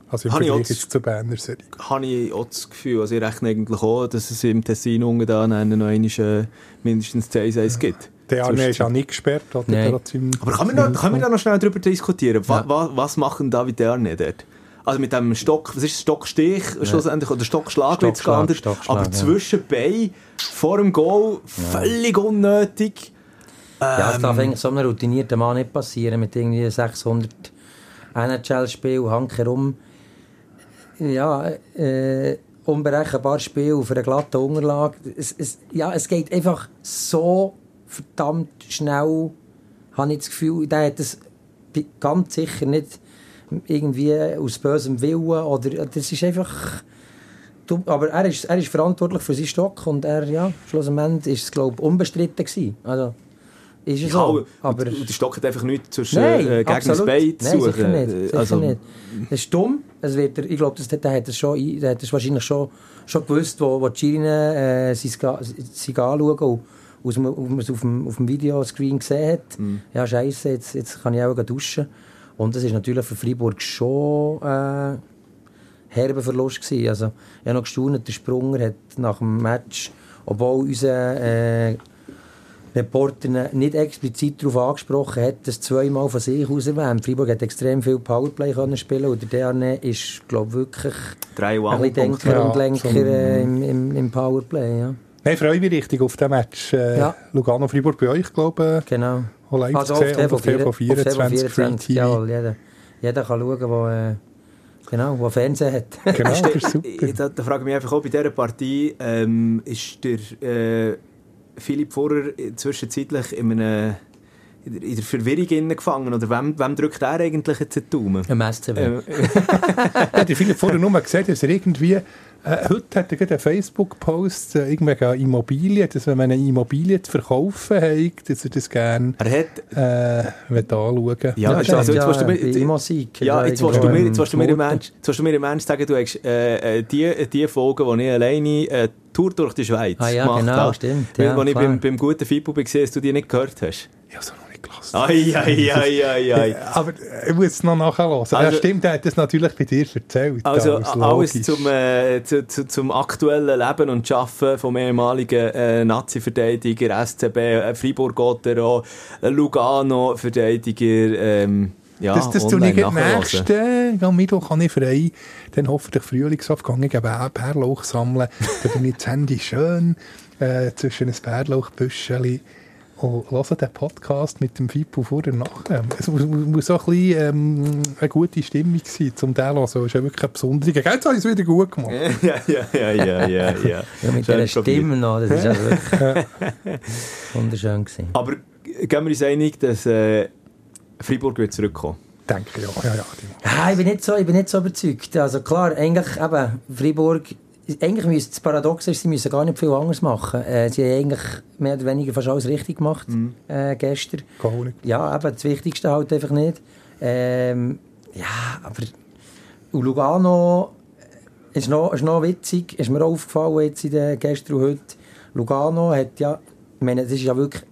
Also im Habe ich Vergleich jetzt zur Berner Serie. habe ich auch das Gefühl, also ich rechne eigentlich auch, dass es im Tessin unten noch einmal, äh, mindestens 10-1 gibt. Der Arne ist auch nicht gesperrt. Oder? Nein. Aber können wir, noch, können wir da noch schnell darüber diskutieren? Ja. wa, was machen David Erne dort? Also mit dem Stock, was ist das, Stockstich schlussendlich, oder Stockschlag wird es Stockschlag, geändert, Stockschlag, aber ja. zwischen Bein, vor dem Goal, völlig unnötig. Ja, Ähm. es darf eigentlich so einem routinierten Mann nicht passieren, mit irgendwie 600 NHL-Spielen, Hank herum. Ja, äh, unberechenbares Spiel auf einer glatten Unterlage. Es, es, ja, es geht einfach so verdammt schnell, habe ich das Gefühl. Der hat es ganz sicher nicht irgendwie aus bösem Willen oder das ist einfach aber er ist, er ist verantwortlich für seinen Stock und er, ja, schlussendlich ist es, glaube unbestritten gewesen. Also, ist es Ja, so. Aber, und der Stock hat einfach nichts zwischen Nein, äh, gegen das. Bein zu suchen. sicher nicht. Äh, Sicher also, nicht. Das ist dumm. Es wird, ich glaube, das, der hat es schon, der hat es wahrscheinlich schon, schon gewusst, wo, wo Schirinen äh, sie anschauen und aus auf dem, auf dem Videoscreen gesehen hat. Mhm. Ja, scheiße, jetzt, jetzt kann ich auch duschen. Und das ist natürlich für Freiburg schon äh, herber Verlust gewesen. Also, ich habe noch gestaunt, der Sprunger hat nach dem Match, obwohl unser äh, Reporter nicht explizit darauf angesprochen hat, das zweimal von sich aus erwähnt. Freiburg hat extrem viel Powerplay können spielen und der Derne ist, glaube wirklich drei ein bisschen. Denker Ja, und Lenker äh, im, im, im Powerplay. Ja. Nein, freue mich richtig auf den Match. Äh, Ja. Lugano-Freiburg bei euch, glaube ich. Genau. Also und auf TV 24 Free TV. jawohl, jeder, jeder kann schauen, wo, äh, genau, wo Fernsehen hat. Genau, das ist Ich- super. Da, da frage ich mich einfach auch, bei dieser Partie ähm, ist der äh, Philipp Vorer zwischenzeitlich in, einem, in, der, in der Verwirrung gefangen? Oder wem, wem drückt er eigentlich jetzt den Daumen? Im SCW. Äh, Ja, der Philipp vorher nur gesehen, dass er irgendwie Äh, heute hat er einen Facebook-Post, äh, irgendwelche Immobilien, dass wenn man eine Immobilie zu verkaufen hat, dass er das gerne er hat, äh, anschauen Ja, ja, also, jetzt willst du mir, jetzt, ja, jetzt willst du mir, jetzt willst du mir, im Ernst, jetzt willst du mir im Ernst sagen, du hast äh, die, die Folge, wo ich alleine äh, Tour durch die Schweiz ah, ja, gemacht genau, habe, stimmt, ja, wo ich beim, beim guten Fibu war, dass du die nicht gehört hast. Ja, so gelassen. Ai, ai, ai, ai, ai. Aber ich muss es noch nachhören. Also, ja, stimmt, er hat das natürlich bei dir erzählt. Also alles zum, äh, zu, zu, zum aktuellen Leben und Arbeiten vom ehemaligen äh, Nazi-Verteidiger, SCB, äh, Fribourg-Gottero, äh, Lugano-Verteidiger, ähm, ja, das, das tue ich am nächsten, am Mittwoch kann ich frei, dann hoffentlich Frühlingsaufgang, ich gebe auch Bärlauch sammeln, dann bin ich das Handy schön äh, zwischen ein Bärlauchbüschchen und höre den Podcast mit dem Fippo vor und nachher. Es muss, muss so ein bisschen ähm, eine gute Stimmung sein, um den zu hören. Es ist ja wirklich eine besondere... Jetzt habe ich es wieder gut gemacht. ja, ja, ja, ja, ja. ja. ja mit der Stimme noch, das ist ja wirklich wunderschön gewesen. Aber gehen wir uns einig, dass... Äh, Freiburg wird zurückkommen. Denke ja, ja, ja. ja ich, bin nicht so, ich bin nicht so überzeugt. Also klar, eigentlich eben, Freiburg, eigentlich müsste das Paradox ist, sie müssen gar nicht viel anders machen. Äh, sie haben eigentlich mehr oder weniger fast alles richtig gemacht mhm. äh, gestern. Nicht. Ja, aber das Wichtigste halt einfach nicht. Ähm, ja, aber und Lugano ist noch, ist noch witzig, ist mir aufgefallen jetzt in der gestern und heute. Lugano hat ja, ich meine, das ist ja wirklich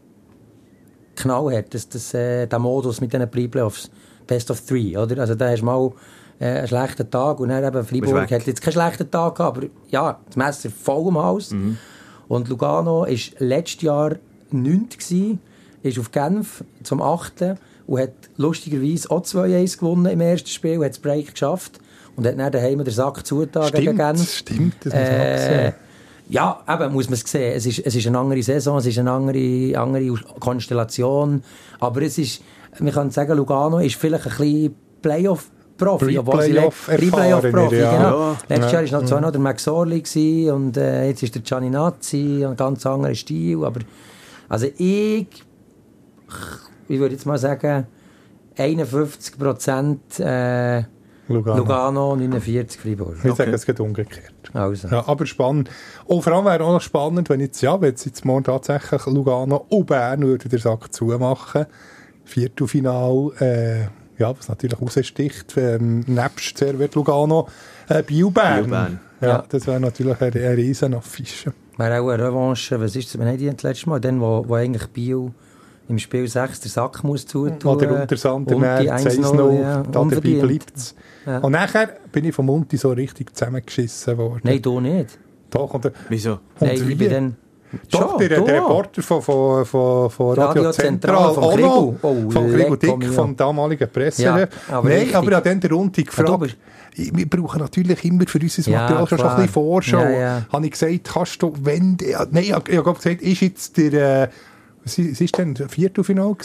knallhart, das, das, äh, der Modus mit diesen Pre-Playoffs. Best of Three, oder? Also da hast du mal äh, einen schlechten Tag und dann eben Freiburg hat jetzt keinen schlechten Tag gehabt, aber ja, das Messer voll im Haus. Mhm. Und Lugano war letztes Jahr 9. gewesen, ist auf Genf zum 8. und hat lustigerweise auch 2-1 gewonnen im ersten Spiel, hat das Break geschafft und hat dann daheim den Sack zugetan gegen Genf. Stimmt, das muss man äh, ja, eben muss man es sehen. Es ist, es ist eine andere Saison, es ist eine andere, andere Konstellation. Aber es ist, man kann sagen, Lugano ist vielleicht ein bisschen Playoff Profi, obwohl sie Pre-Playoff-Profi, ja. genau. Ja. Letztes Jahr war noch, zwar noch der Max Orli und äh, jetzt ist der Gianninazzi und ein ganz anderer Stil, aber also ich, ich würde jetzt mal sagen, 51 Prozent äh, Lugano. Lugano, 49 Freiburg. Ich okay. sage, es geht umgekehrt. Also. Ja, aber spannend. Und vor allem wäre auch noch spannend, wenn jetzt, ja, wenn jetzt morgen tatsächlich Lugano und Bern würde den Sack zumachen. Viertelfinal, äh, ja, was natürlich raussticht, ähm, nebst Servet Lugano, äh, Biel-Bern. Biel ja, ja, das wäre natürlich eine, eine riesen Affische. Wäre auch eine Revanche, was ist das, wann haben die das letzte Mal, dann, wo, wo eigentlich Biel im Spiel 6 der Sack muss zutun. Oder unter Sander März 1-0, ja, da dabei bleibt es. Ja. Und nachher bin ich vom Monti so richtig zusammengeschissen worden. Nein, du nicht. Doch. Und, Wieso? Und Nein, ich bin dann... Doch, der, der Reporter von, von, von, von Radio, Radio Zentral, von Krigu, oh, von Krigu Dick, vom damaligen Presse. Ja, aber Nein, aber an den der Runde gefragt, wir brauchen natürlich immer für unser Material ja, schon ein bisschen Vorschau. Ja, ja. Habe ich gesagt, kannst du, wenn... Nein, ich habe gesagt, ist jetzt der... Äh, was war denn? Viertelfinal?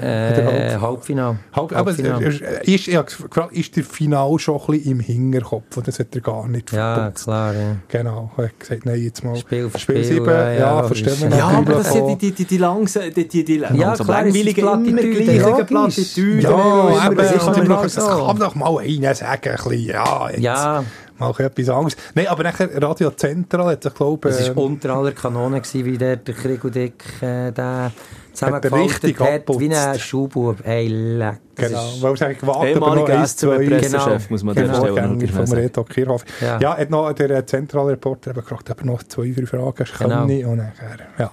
Äh, Halbfinal. Halb, Halbfinal. Aber ist, ja, ist der Final schon ein bisschen im Hinterkopf? Und das hat er gar nicht Ja, klar. Ja. Genau. Er hat gesagt, nein, jetzt mal Spiel für Spiel 7. Ja, ja, ja verstehen wir Ja, aber das sind die, die, die, die langsam, die, die, die ja, klar, langweiligen, immer gleichen Plattitüden. Ja, aber es kann doch mal einer sagen, ein bisschen, ja, jetzt. Ja mal etwas anderes. Nein, aber nachher Radio Central hat sich, glaube ich... Es war ähm, unter aller Kanone, gewesen, wie der, der Krieg und Dick äh, der zusammengefaltet hat, hat wie ein Schuhbub. Hey, leck. Genau, weil es eigentlich gewartet Ehemaliger SCB-Pressechef, muss man genau. Vorgänger vom Reto Kirchhoff. Ja. ja, hat noch der Zentralreporter gefragt, ob er noch zwei, drei Fragen genau. kann. Und nachher, ja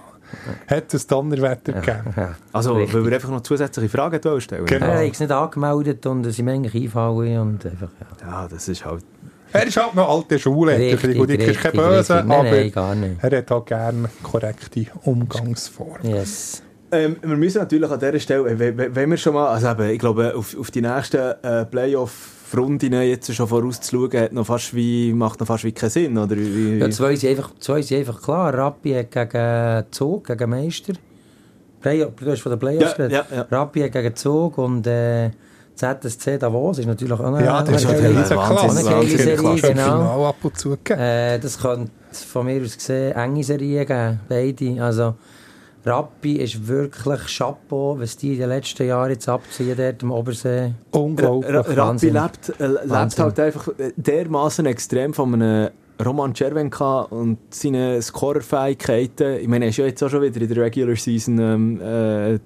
hat es Donnerwetter ja, gegeben. Ja, also, richtig. weil wir einfach noch zusätzliche Fragen stellen Genau. Er hat es nicht angemeldet und es sind eigentlich einfallen und einfach, ja. Ja, das ist halt er ist halt noch alte Schule. Richtig, ich ist kein Böse, nein, aber nein, gar nicht. er hat halt gerne korrekte Umgangsformen. Yes. Ähm, wir müssen natürlich an dieser Stelle, wenn wir schon mal, also eben, ich glaube, auf, auf die nächsten äh, Playoff-Runden jetzt schon vorauszuschauen, hat noch fast wie, macht noch fast wie keinen Sinn, oder? Wie, ja, zwei sind einfach, zwei sind einfach klar. Rappi hat gegen Zug, gegen Meister. Play, du hast von den Playoffs ja, ja, ja. Rappi hat gegen Zug und äh, ZSC Davos ist natürlich auch eine, ja, das ist eine, geile Serie, genau. ab und zu äh, das könnte von mir aus gesehen enge Serien geben, beide. Also, Rappi ist wirklich Chapeau, was die in den letzten Jahren jetzt abziehen dort im Obersee. Unglaublich. Rappi lebt, äh, lebt halt einfach dermaßen extrem von einem Roman Cervenka und seine Scorerfähigkeiten. Ich meine, er ist ja jetzt auch schon wieder in der Regular Season ähm, äh,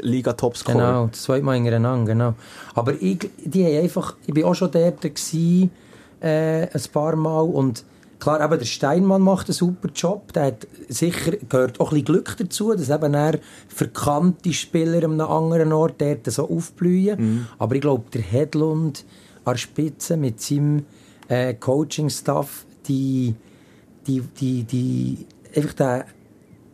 Liga Topscorer. Genau, das zweite Mal hintereinander, genau. Aber ich, die haben einfach, ich bin auch schon dort gewesen, äh, ein paar Mal und klar, eben der Steinmann macht einen super Job, der hat sicher, gehört auch ein bisschen Glück dazu, dass eben er verkannte Spieler an einem anderen Ort dort so aufblühen. Mhm. Aber ich glaube, der Hedlund an der Spitze mit seinem äh, Coaching-Staff, die, die, die, die, einfach der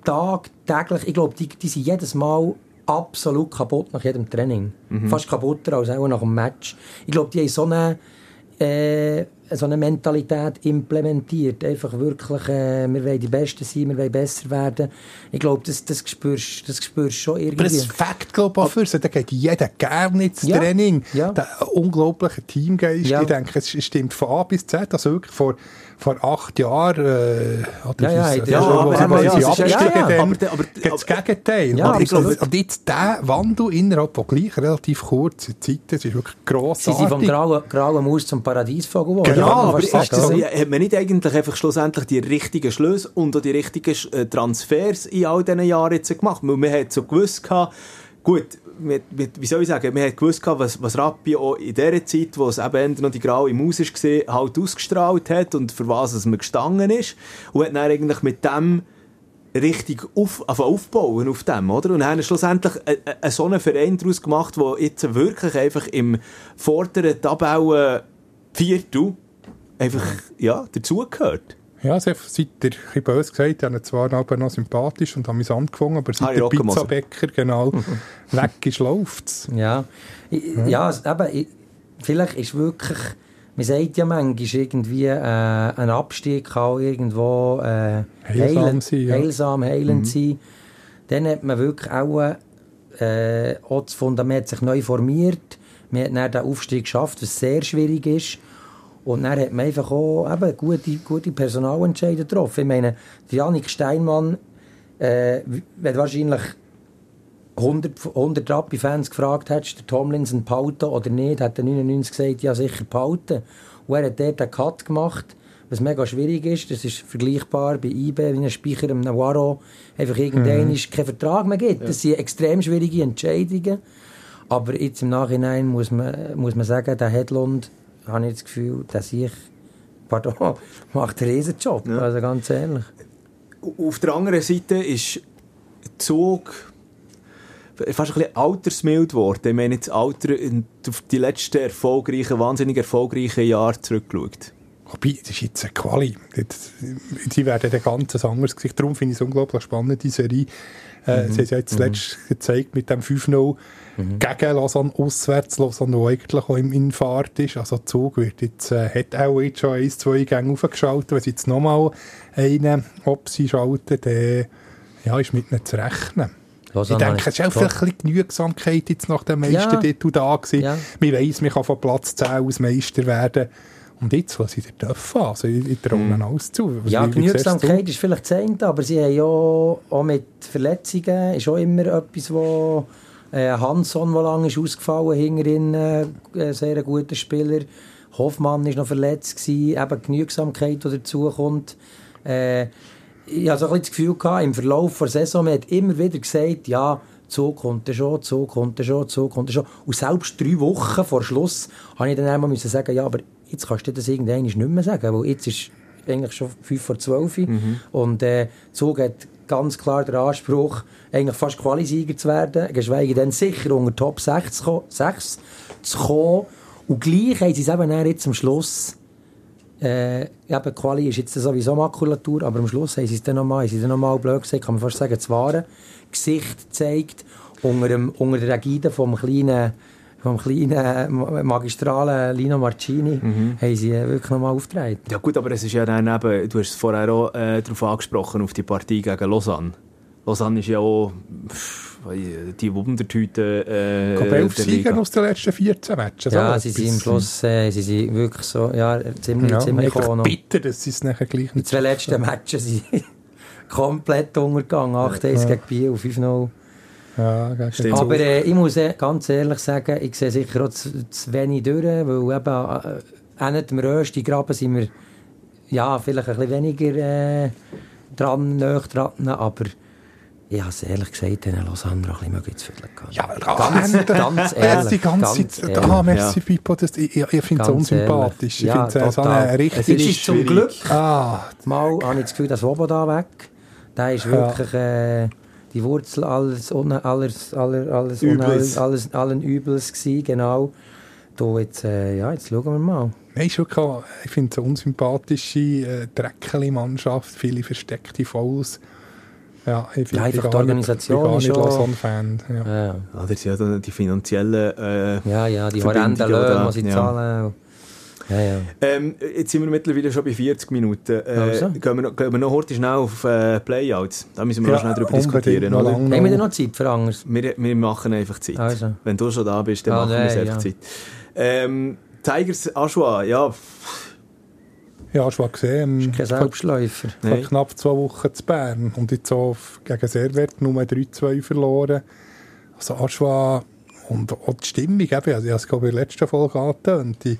Tag, täglich, ich glaube, die, die sind jedes Mal absolut kaputt nach jedem Training. Mhm. Fast kaputter als auch nach dem Match. Ich glaube, die haben so eine, äh, so eine Mentalität implementiert. Einfach wirklich, äh, wir wollen die Besten sein, wir wollen besser werden. Ich glaube, das, das, spürst, das spürst schon irgendwie. Aber das Fakt, glaube ich, für sie, da geht jeder gerne ins ja. Training. Ja. Der unglaubliche Teamgeist, ja. ich denke, es stimmt von A bis Z, also wirklich vor vor acht Jahren, äh, oder ja, ja, ja, ja, aber, aber, ja, ja, ja, ja, aber, aber, das Gegenteil. Ja, aber ich glaube, und jetzt der Wandel innerhalb von gleich relativ kurzer Zeit, das ist wirklich grossartig. Sie sind vom grauen, grauen Maus zum Paradiesvogel geworden. Genau, aber ist das, hat man nicht eigentlich einfach schlussendlich die richtigen Schlüsse und auch die richtigen äh, Transfers in all diesen Jahren jetzt gemacht? Weil man hat so gewusst, gut, mit, mit, wie soll ich sagen, wir haben gewusst, was, was Rappi auch in dieser Zeit, wo es eben noch die graue Maus war, halt ausgestrahlt hat und für was es man gestanden ist. Und hat dann eigentlich mit dem richtig auf, also aufbauen auf dem, oder? Und haben schlussendlich einen, so einen Verein daraus gemacht, der jetzt wirklich einfach im vorderen Tabellen Viertel einfach, ja, dazugehört. Ja, seid ihr ein böse gesagt, ich zwar noch sympathisch und habe mich angefangen, aber seit der Pizzabäcker genau weg ist, läuft es. Ja, ja, ja eben, vielleicht ist wirklich, man sagt ja manchmal irgendwie, äh, ein Abstieg kann irgendwo äh, heilsam, heilend, sein, ja. heilsam, heilend mhm. sein. Dann hat man wirklich auch, äh, auch das Fundament sich neu formiert. Man hat dann den Aufstieg geschafft, was sehr schwierig ist. Und dann hat man einfach auch eben gute, gute Personalentscheide getroffen. Ich meine, Janik Steinmann, äh, wenn wahrscheinlich 100, 100 Rappi-Fans gefragt hättest, der Tomlinson Pauta oder nicht, hat der 99 gesagt, ja sicher Pauta. Und er hat dort einen Cut gemacht, was mega schwierig ist. Das ist vergleichbar bei IB, wie ein Speicher im Navarro einfach irgendwann mhm. keinen Vertrag mehr gibt. Das sind extrem schwierige Entscheidungen. Aber jetzt im Nachhinein muss man, muss man sagen, der Hedlund habe ich das Gefühl, dass ich, pardon, macht einen Riesenjob. Ja. Also ganz ehrlich. Auf der anderen Seite ist Zug fast ein bisschen altersmild geworden. Ich meine, das Alter auf die letzten erfolgreichen, wahnsinnig erfolgreichen Jahre zurückgeschaut. Wobei, das ist jetzt eine Quali. Sie werden ein ganz anderes Gesicht. Darum finde ich es unglaublich spannend, die Serie. Äh, mhm. Sie haben ja jetzt mhm. letztes gezeigt mit dem 5-0 mhm. gegen Lausanne auswärts, Lausanne, wo eigentlich auch in Fahrt ist. Also Zug wird jetzt, äh, hat auch jetzt schon ein, zwei Gänge aufgeschaltet. Wenn sie jetzt nochmal einen ob sie schalten, dann ja, ist mit ihnen zu rechnen. Lausanne ich denke, es ist auch vielleicht ein bisschen Genügsamkeit jetzt nach dem Meistertitel ja. da gewesen. Ja. Man weiss, man kann von Platz 10 aus Meister werden. Und jetzt, was sie da dürfen, also ich, ich traue ihnen alles zu. Was ja, Genügsamkeit ist vielleicht eine, aber sie haben ja auch mit Verletzungen, ist auch immer etwas, wo äh, Hansson, der lange ist ausgefallen, hinterin äh, ein sehr guter Spieler. Hoffmann war noch verletzt, gewesen, eben Genügsamkeit, die dazukommt. Äh, ich hatte so ein das Gefühl, gehabt, im Verlauf der Saison, man hat immer wieder gesagt, ja, Zug kommt schon, Zug kommt schon, Zug kommt schon. Und selbst drei Wochen vor Schluss musste ich dann einmal sagen, ja, aber jetzt kannst du das irgendwann nicht mehr sagen, weil jetzt ist eigentlich schon 5 vor 12 mhm. und äh, Zug hat ganz klar den Anspruch, eigentlich fast Qualisieger zu werden, geschweige denn sicher unter Top 6, 6 zu kommen. Und gleich haben sie es eben jetzt am Schluss, äh, eben Quali ist jetzt sowieso Makulatur, aber am Schluss haben sie es dann nochmal, haben sie dann nochmal blöd gesagt, kann man fast sagen, das wahre Gesicht gezeigt, unter, dem, unter der Ägide vom kleinen vom kleinen magistralen Lino Marcini mhm. haben sie wirklich nochmal aufgetreten. Ja gut, aber es ist ja dann eben, du hast es vorher auch äh, darauf angesprochen, auf die Partie gegen Lausanne. Lausanne ist ja auch pff, die Wundertüte äh, Ich glaube, elf Siege aus den letzten 14 Matches. Ja, sie sind im Schluss äh, sie sind wirklich so, ja, ziemlich, ja, ziemlich bitter, dass sie es nachher gleich nicht Die zwei letzten Matches sind komplett untergegangen. 8-1 ja. gegen Biel, 5-0. Ja, Aber äh, ich muss äh, ganz ehrlich sagen, ich sehe sicher auch zu, zu wenig durch, weil eben äh, auch nicht im Rösti Graben sind wir ja, vielleicht ein bisschen weniger äh, dran, näher dran, aber ich habe es ehrlich gesagt, den Lausanne auch ein bisschen zu viel gehabt. Ja, ganz, ganz ehrlich. Die ganze ganz Zeit, ah, merci, ja. Pippo, das, ich, ich finde es unsympathisch. Ich ja, finde es so eine richtig... Es ist zum Glück, ah. mal habe ich das Gefühl, dass Woboda weg, der ist wirklich... Äh, die Wurzel alles, alles, alles, alles, Übles. alles, allen Übels gewesen, genau. Da jetzt, äh, ja, jetzt schauen wir mal. Nein, schon ich finde es eine unsympathische äh, Dreckeli-Mannschaft, viele versteckte Fouls. Ja, ich ja, einfach die Organisation gar nicht Fan. Ja. Ja. ja, das ist ja die finanziellen äh, Ja, ja, die horrenden Löhne, die sie ja. zahlen. Ja, ja. Ähm, jetzt sind wir mittlerweile schon bei 40 Minuten. Äh, also. gehen, wir noch, gehen wir noch heute schnell auf äh, Playouts? Da müssen wir ja, noch schnell darüber diskutieren. Oder? Haben wir denn noch Zeit für anders? Wir, wir machen einfach Zeit. Also. Wenn du schon da bist, dann ah, machen wir nee, einfach Zeit. Ähm, Tigers Aschua, ja. Ja, Aschua gesehen. Ist kein Selbstläufer. Vor knapp zwei Wochen zu Bern. Und jetzt auch gegen Servet nur 3-2 verloren. Also Aschua und auch die Stimmung, eben, also ich habe es glaube ich in der letzten Folge angetönt, die,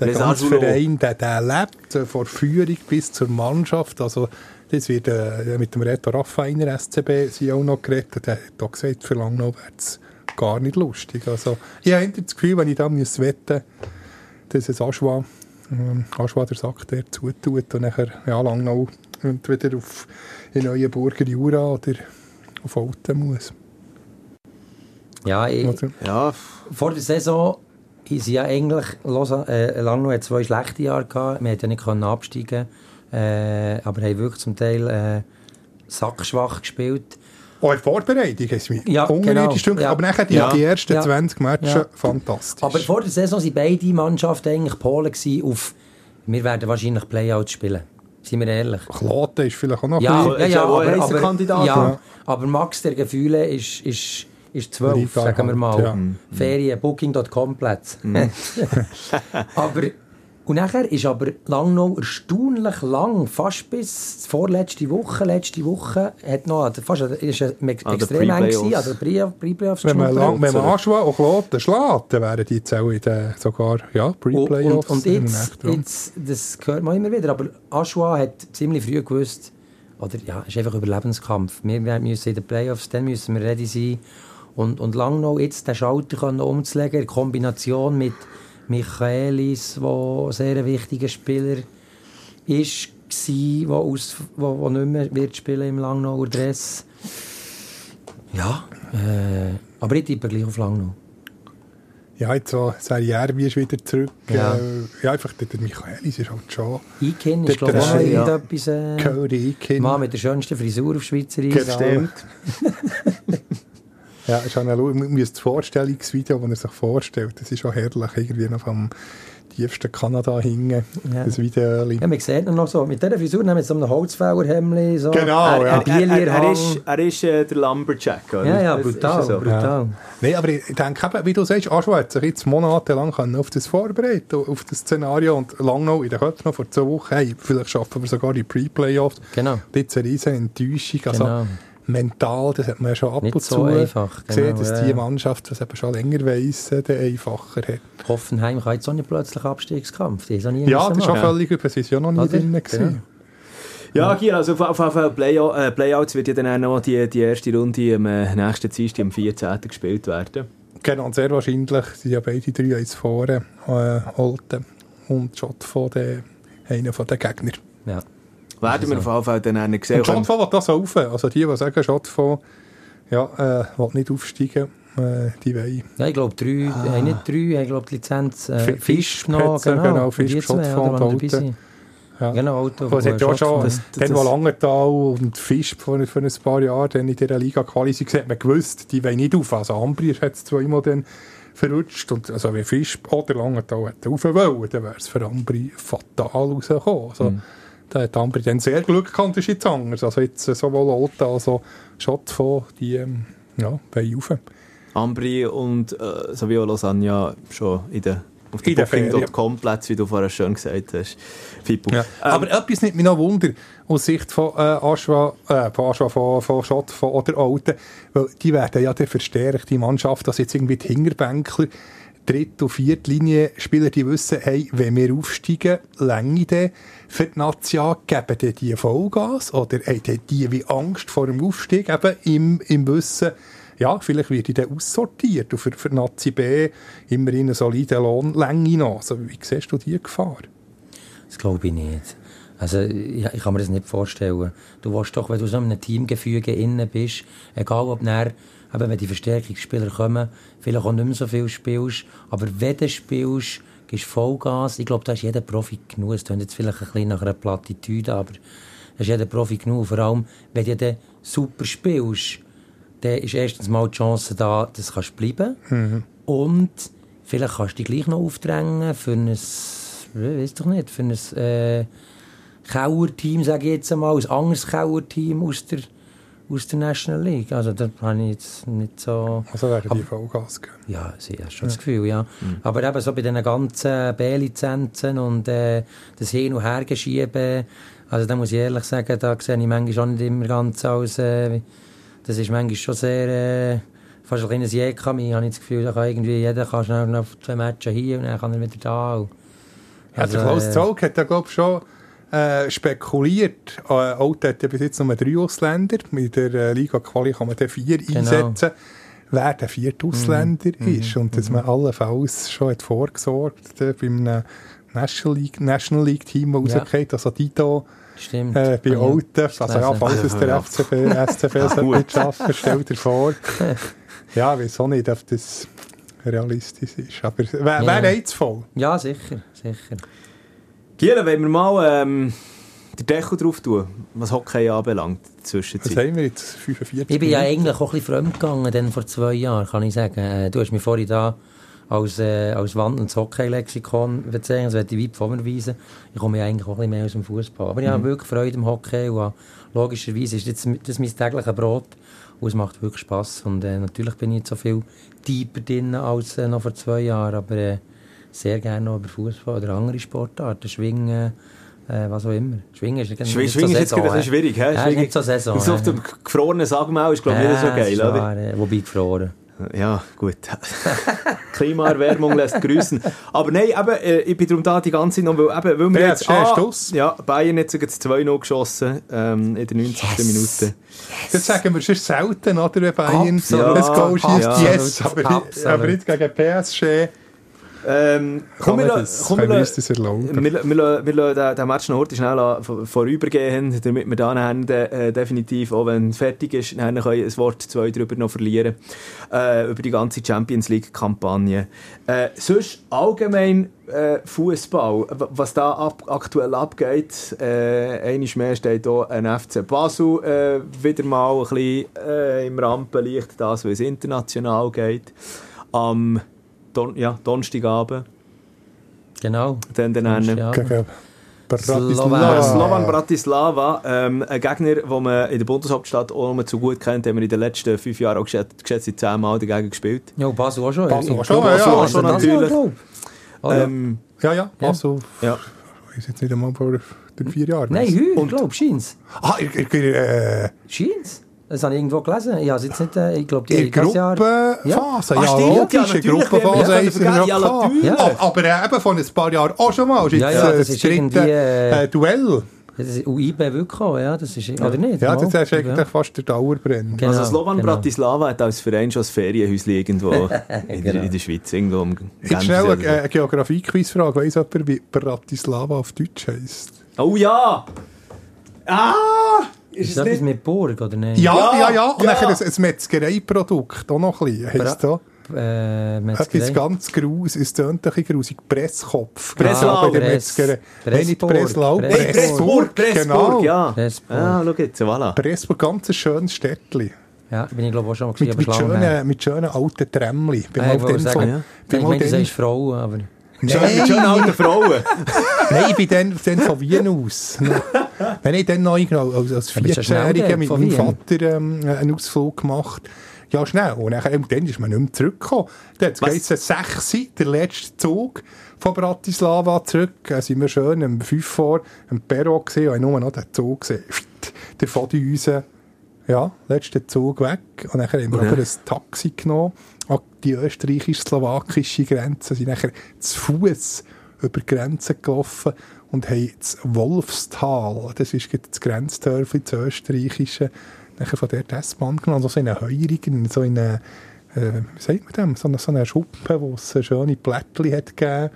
der ganze Verein, der, der lebt von Führung bis zur Mannschaft, also das wird äh, mit dem Reto Raffiner SCB sie auch noch geredet, der hat auch gesagt, für lange noch wäre es gar nicht lustig. Also ich habe das Gefühl, wenn ich da muss wetten dass es Aschwa, äh, Aschwa der Sack der zutut und nachher ja, lang noch entweder auf in Neuenburger Jura oder auf Alten muss. Ja, ich, ja, vor der Saison ist ja eigentlich äh, lange noch zwei schlechte Jahre gehabt. Wir konnten ja nicht absteigen, äh, aber haben wirklich zum Teil äh, sackschwach gespielt. Auch in Vorbereitung ist es ja, genau, ja. aber nachher die, ja, die ersten ja, 20 Matches ja. fantastisch. Aber vor der Saison waren beide Mannschaften eigentlich Polen auf, wir werden wahrscheinlich Playouts spielen. Sind wir ehrlich? Kloten ist vielleicht auch noch ja, ein ja, ja, aber, aber, Kandidat. Ja, aber Max der Gefühle ist, ist, ist 12, sagen wir mal. Ja. Ferien, Booking.com Plätze. Mhm. aber und nachher ist aber Langnau erstaunlich lang, fast bis vorletzte Woche, letzte Woche, hat noch, fast, ist extrem eng gewesen, also Pre-Playoffs Wenn man, lang, wenn man Aschwa und Kloten schlägt, dann wären die Zellen sogar, ja, Pre-Playoffs. Und, und, jetzt, jetzt, das hört man immer wieder, aber Aschwa hat ziemlich früh gewusst, oder ja, es ist einfach Überlebenskampf. Wir müssen in den Playoffs, dann müssen wir ready sein. Und, und Langnau jetzt den Schalter umzulegen, in Kombination mit Michaelis, der ein sehr wichtiger Spieler ist, war, der aus, wo, wo nicht mehr wird spielen im Langnauer Dress. Ja, äh, aber ich tippe gleich auf Langnau. Ja, jetzt so Serierbi ist wieder zurück. Ja, äh, ja einfach der, der Michaelis ist halt schon... Iken ist glaube ich auch ja. irgendetwas... Äh, Iken. Mann mit der schönsten Frisur auf Schweizer Eis. Stimmt. Ja, ist eine, das Vorstellungsvideo, das er sich vorstellt, das ist schon herrlich, irgendwie noch vom tiefsten Kanada hingen, ja. das Video. Ja, man sieht ihn noch so, mit dieser Frisur mit so einem Holzfällerhemd, so genau, er, ja. er, er, er, ist, er ist äh, der Lumberjack, oder? Ja, ja, brutal, so. brutal. Ja. Nein, aber ich denke eben, wie du sagst, Aschwa hat sich jetzt monatelang auf das vorbereitet, auf das Szenario und lang noch in der Köpfe noch vor zwei Wochen, hey, vielleicht schaffen wir sogar die Pre-Playoffs. Genau. Jetzt eine riesen Enttäuschung, also genau mental, das hat man ja schon ab Nicht und so zu einfach, gesehen, genau, dass ja. die Mannschaft, das eben schon länger weiss, äh, den einfacher hat. Hoffenheim kann jetzt auch nicht plötzlich Abstiegskampf, die ist auch nie Ja, das ist schon völlig über, sie ist ja noch nie drin gewesen. Ja, Gira, also auf jeden Fall Play äh, Playouts wird ja dann auch noch die, die erste Runde am äh, nächsten Dienstag, am 14. gespielt werden. Genau, sehr wahrscheinlich sind ja beide drei jetzt vorne, äh, Olten und Schott von den, einer von den Gegnern. Ja. Werden wir auf jeden Fall dann sehen. Und Schotfonds will das auf. Also die, die sagen, Schotfonds ja, äh, will nicht aufsteigen, äh, die wollen. Ja, ich glaube, drei, ah. äh, nicht drei, ich glaube, die Lizenz äh, Fisch, Fisch noch, genau. genau Fisch, Schotfonds, Alten. Ja. Genau, Auto. Das hat ja schon, das, das, dann, wo Langenthal und Fisch vor, vor ein paar Jahren dann in dieser Liga quali waren, hat man gewusst, die wollen nicht auf. Also Ambri hat es zweimal dann verrutscht. Und, also wenn Fisch oder Langenthal hätte rauf wollen, dann wäre es für Ambri fatal rausgekommen. Also, mhm. Da hat Ambri dann sehr Glück gehabt, ist jetzt anders. Also jetzt sowohl Olta als auch Schottfonds, die ähm, ja, rauf. Ambri und äh, auch Lausanne schon in der auf den Booking.com Platz, wie du vorher schon gesagt hast. Ja. Ähm, Aber etwas nimmt mich noch Wunder aus Sicht von äh, Aschwa, äh, von, Aschwa, von, von Schott von, oder Alten, weil die werden ja dann verstärkt, die Mannschaft, dass jetzt irgendwie die Hinterbänkler Dritt- und Viertlinie-Spieler, die wissen, hey, wenn wir aufsteigen, länge dann für die Nation, geben die, die Vollgas oder haben die wie Angst vor dem Aufstieg, eben im, im Wissen, ja, vielleicht wird ich dann aussortiert und für, für Nazi B immerhin eine solide Lohnlänge noch. Also, wie siehst du die Gefahr? Das glaube ich nicht. Also, ich, ich, kann mir das nicht vorstellen. Du weißt doch, wenn du so in einem Teamgefüge innen bist, egal ob nachher, eben wenn die Verstärkungsspieler kommen, vielleicht auch nicht mehr so viel spielst, aber wenn du spielst, gibst Vollgas. Ich glaube, da ist jeder Profi genug. Es klingt jetzt vielleicht ein bisschen nach einer Plattitüde, aber da ist jeder Profi genug. Vor allem, wenn du dann super spielst, dann ist erstens mal die Chance da, dass du bleiben kannst. Mhm. Und vielleicht kannst du dich gleich noch aufdrängen für ein, weiß doch nicht, für ein äh, Kauerteam, sage ich jetzt einmal, ein anderes Kauerteam aus der, aus der National League. Also da habe ich jetzt nicht so... Also werden die Vollgas geben? Ja, ich habe schon ja. das Gefühl, ja. Mhm. Aber eben so bei diesen ganzen B-Lizenzen und äh, das Hin- und Hergeschieben, also da muss ich ehrlich sagen, da sehe ich manchmal auch nicht immer ganz als... Äh, das ist manchmal schon sehr, äh, fast ein kleines Jähkami. Ich habe das Gefühl, da kann irgendwie jeder kann schnell noch zwei Matches hier und dann kann er wieder da. Also, ja, der Klaus äh, Zog hat ja, glaube ich, schon äh, spekuliert. Äh, Alten hat ja bis jetzt nur drei Ausländer. Mit der äh, Liga-Quali kann man dann vier genau. einsetzen, wer der vierte Ausländer mm, ist. Und dass mm. man allenfalls schon hat vorgesorgt äh, beim National League, National League Team, das ja. rausgeht. Also Dito Stimmt. Äh, bei ah, ja. Alten, also ja, falls es der FCB, SCB ah, nicht schaffen, stell dir vor. ja, auch nicht, ob das realistisch ist. Aber wäre ja. reizvoll. Ja, sicher, sicher. Gielen, wenn wir mal ähm, den Deckel drauf tun, was Hockey anbelangt, Zwischenzeit. Was haben wir jetzt? 45 Ich bin ja eigentlich auch ein bisschen fremd gegangen, dann vor zwei Jahren, kann ich sagen. Äh, du hast mich vorhin da als, äh, als wandelndes Hockey-Lexikon bezeichnet. Das werde ich weit von mir weisen. Ich komme ja eigentlich auch ein bisschen mehr aus dem Fußball. Aber ich mhm. habe wirklich Freude im Hockey und logischerweise ist das, das mein tägliches Brot. Und es macht wirklich Spass. Und äh, natürlich bin ich nicht so viel tiefer drin als äh, noch vor zwei Jahren. Aber äh, sehr gerne noch über Fußball oder andere Sportarten. Schwingen, äh, was auch immer. Schwingen ist, nicht Schwingen so ist jetzt ein bisschen schwierig. He? Ja, nicht so Saison. auf dem gefrorenen Sagmau ist, glaube ich, nicht so geil. Oder? Wahr, äh, wobei gefroren. Ja, gut. Klimaerwärmung lässt grüßen. Aber nein, eben, äh, ich bin darum da die ganze Zeit noch, weil, eben, weil wir jetzt... Ah, ja, Bayern hat sogar 2-0 geschossen ähm, in der 90. Yes. Minute. Das sagen wir schon selten, oder, wenn Bayern Absolut. das Goal schießt. Yes, aber, aber nicht gegen PSG. Ähm, komm, wir, lassen den Match noch heute schnell vorübergehen, damit wir dann äh, definitiv, auch wenn es fertig ist, dann können ein Wort, zwei darüber noch verlieren, äh, über die ganze Champions League-Kampagne. Äh, sonst allgemein äh, Fußball, was da ab, aktuell abgeht, äh, einmal mehr steht hier ein FC Basel äh, wieder mal ein bisschen äh, im Rampenlicht, das, es international geht. Am Don, ja, Donnerstagabend. Genau. Dann den Gegen Bratislava. Slovan Bratislava, ähm, ein Gegner, den man in der Bundeshauptstadt auch noch zu gut kennt, haben wir in den letzten fünf Jahren auch geschätzt, geschätzt zehnmal dagegen gespielt. Ja, Basel auch schon. Basel auch schon, Basel auch schon natürlich. Oh, ähm, ja, ja, Basel. Ja. Ich weiß jetzt nicht einmal vor vier Jahren. Nein, heute, glaube ich, scheint Ah, ich, ich, äh... Scheint das habe ich irgendwo gelesen. Ich, jetzt nicht, äh, ich glaube, die Gruppenphase. Ja, ja, ja logisch, ja, Gruppenphase ja, ja, ja, Aber eben von ein paar Jahren auch schon mal. Ja, ja, das, ist dritte äh, äh, Duell. Das ist UIB wirklich auch, ja, das ist, oder nicht? Ja, das ist eigentlich ja. fast der Dauerbrenner. Genau, also Slovan genau. Bratislava hat als Verein schon ein Ferienhäuschen irgendwo in, genau. in, der Schweiz. Irgendwo um Jetzt schnell eine, eine Geografie-Quizfrage. Weiss jemand, wie Bratislava auf Deutsch heisst? Oh ja! Ah! Ist, ist das etwas mit Burg, oder nicht? Ja, ja, ja. ja. Und ja. dann ein, ein Metzgereiprodukt, auch noch ein bisschen, heisst da. Äh, Etwas ganz grus, es tönt ein bisschen grusig, Presskopf. Breslau. Bei der Metzgerei. Nein, nicht Breslau, Pressburg. Pressburg, genau. ja. Pressburg. Ah, schau jetzt, voilà. Pressburg, ganz ein schönes Städtchen. Ja, bin ich glaube auch schon mal gesehen, mit, mit, schönen, mit schönen alten Trämmchen. Bin äh, mal sagen, ja. ich meine, du sagst Frauen, aber... Nein. Mit schönen alten Frauen. Nein, ich bin dann, dann von Wien aus. Wenn ich dann noch als, als 14-Jähriger mit meinem Vater ähm, einen Ausflug gemacht ja, schnell. Und dann, und dann ist man nicht mehr zurückgekommen. Dann geht es 6 der letzte Zug von Bratislava zurück. Da sind wir schön um 5 vor am Perro gesehen und nur noch den Zug gesehen. Der von uns Ja, letzten Zug weg. Und dann haben wir okay. ein Taxi genommen an die österreichisch-slowakische Grenze. sind nachher zu Fuß über die Grenze gelaufen und haben das Wolfstal, das ist das Grenzdörfli, das österreichische, nachher von der S-Bahn genommen, also so in eine Heurigen, so in eine, äh, wie sagt man dem, so eine, so eine Schuppe, wo es schöne Plättchen hat gegeben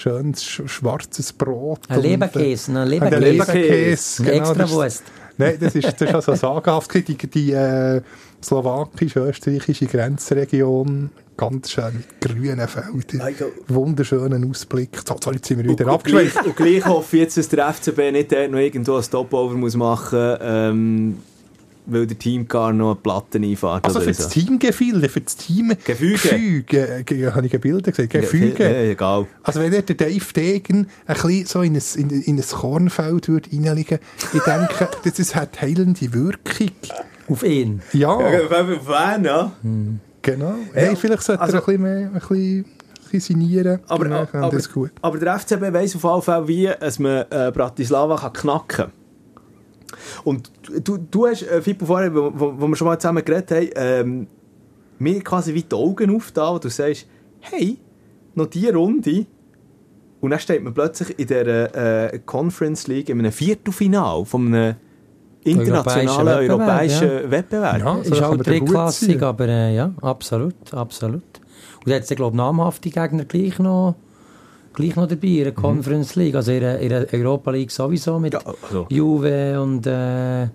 schönes schwarzes Brot. Ein Leberkäse, ein Leberkäse. Ein Leberkäse, genau, extra Wurst. Nein, das ist, das ist also sagenhaft. Die, die äh, slowakisch-österreichische Grenzregion, ganz schön grünen Feldern, wunderschönen Ausblick. So, so, jetzt sind wir wieder abgeschweift. Und, gleich hoffe ich jetzt, dass der FCB nicht noch irgendwo ein Stopover muss machen muss. Ähm, weil der Team gar noch Platten einfahrt. Also für so. das Teamgefühl, für das Team Gefüge, Gefüge habe ich Bilder gesehen, Gefüge. Ja, egal. Also wenn der Dave Degen ein bisschen so in ein, in, in ein Kornfeld würde reinlegen, ich denke, das ist, hat heilende Wirkung. Auf ihn? Ja. ja auf wen, ja. Hm. Genau. Ja. Hey, vielleicht sollte also, er ein bisschen mehr... Ein bisschen signieren. Aber, aber, aber, der FCB weiss auf jeden Fall, wie man äh, Bratislava kann knacken kann. Und du, du hast, äh, Fippo, vorher, wo, wo wir schon mal zusammen geredet haben, ähm, mir quasi wie die Augen aufgetan, wo du sagst, hey, noch diese Runde und dann steht man plötzlich in der äh, Conference League in einem Viertelfinal von einem internationalen europäischen Wettbewerb. Wettbewerb. Ja, ist halt drittklassig, aber äh, ja, absolut, absolut. Und da hat es, glaube ich, namhafte Gegner gleich noch gleich noch dabei in der mhm. Conference League, also in der, in der Europa League sowieso mit ja, also. Juve und äh,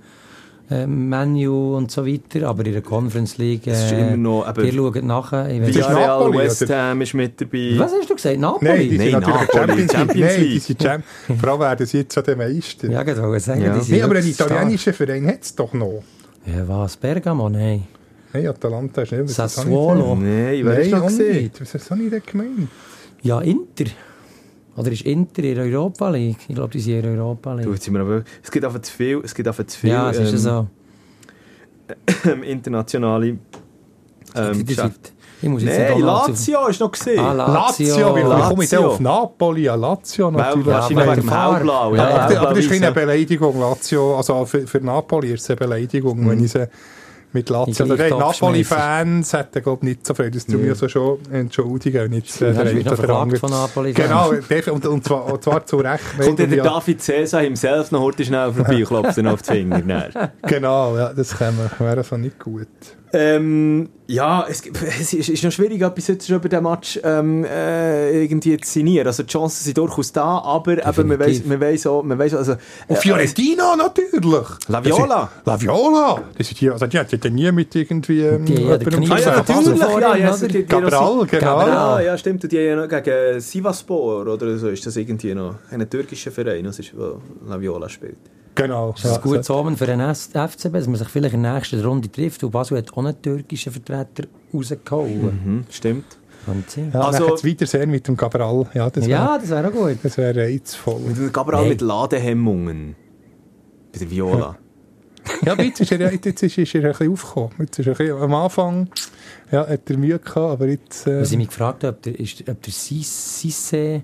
äh, Menu und so weiter, aber in der Conference League, äh, ist immer noch, aber ihr schaut nachher. Villarreal, West Ham ist mit dabei. Was hast du gesagt? Napoli? Nein, die sind Nein, natürlich Napoli, Champions, League. Nein, die sind Champions League. Vor allem werden sie jetzt schon der Meister. Ja, genau, sagen, ja. Nee, aber einen italienischen Verein hat es doch noch. Ja, was? Bergamo? Nein. Nein, Atalanta ist nicht. Sassuolo? Nein, wer ist noch gesehen? Was habe ich denn gemeint? Ja, Inter. Oder ist Inter in der Europa League? Ich glaube, die sind in der Europa League. Du, jetzt sind wir aber, es gibt einfach zu viel. Es gibt einfach zu viel ja, es ist ähm, so. internationale ähm, Geschäfte. Ich muss jetzt nee, Lazio ist noch gesehen. Ah, Lazio. Lazio, wie komme ich denn auf Napoli? Ja, Lazio natürlich. Wahrscheinlich wegen dem Haublau. Ja, aber, das ist eine Beleidigung, Lazio. Also für, für Napoli ist es eine Beleidigung, mhm. wenn ich sie mit Lazio. Also, Napoli-Fans hätten, glaube ich, nicht so viel. Das tun wir so schon entschuldigen. Nicht, äh, der der von Napoli Genau, und, und, zwar, und zwar zu Recht. Kommt der David Cesar himself noch heute schnell vorbei und klopft ihn auf die Finger. genau, ja, das wäre so nicht gut. Ähm, ja, es, es, ist, ist noch schwierig, etwas jetzt schon über den Match ähm, äh, irgendwie zu signieren. Also die Chancen sind durchaus da, aber eben, man weiss, man weiss auch, man weiss also... Äh, Und Fiorentina natürlich! La Viola! Ist, La Viola! Das ist die, also die hat ja nie mit irgendwie... Ähm, die, ja, der ah, ja, natürlich, ja, ja, also die, Cabral, genau. Cabral, ja, stimmt. Und die haben ja noch gegen Sivaspor oder so ist das irgendwie noch ein türkischer Verein, das ist, wo La Viola spielt. Genau. Das ist ein gutes Omen für den FCB, dass man sich vielleicht in der nächsten Runde trifft. Und Basel hat auch einen türkischen Vertreter rausgehauen. Mhm, stimmt. Ja, also, das Wiedersehen mit dem Cabral. Ja, das wäre ja, wär auch gut. Das wäre reizvoll. Und Cabral hey. mit Ladehemmungen. Bei der Viola. ja, jetzt ist er, jetzt ist, ist er ein bisschen aufgekommen. Jetzt ist er bisschen, am Anfang ja, hat er Mühe gehabt, aber jetzt... Äh, Was ich mich gefragt habe, ob der, ist, ob der Sisse...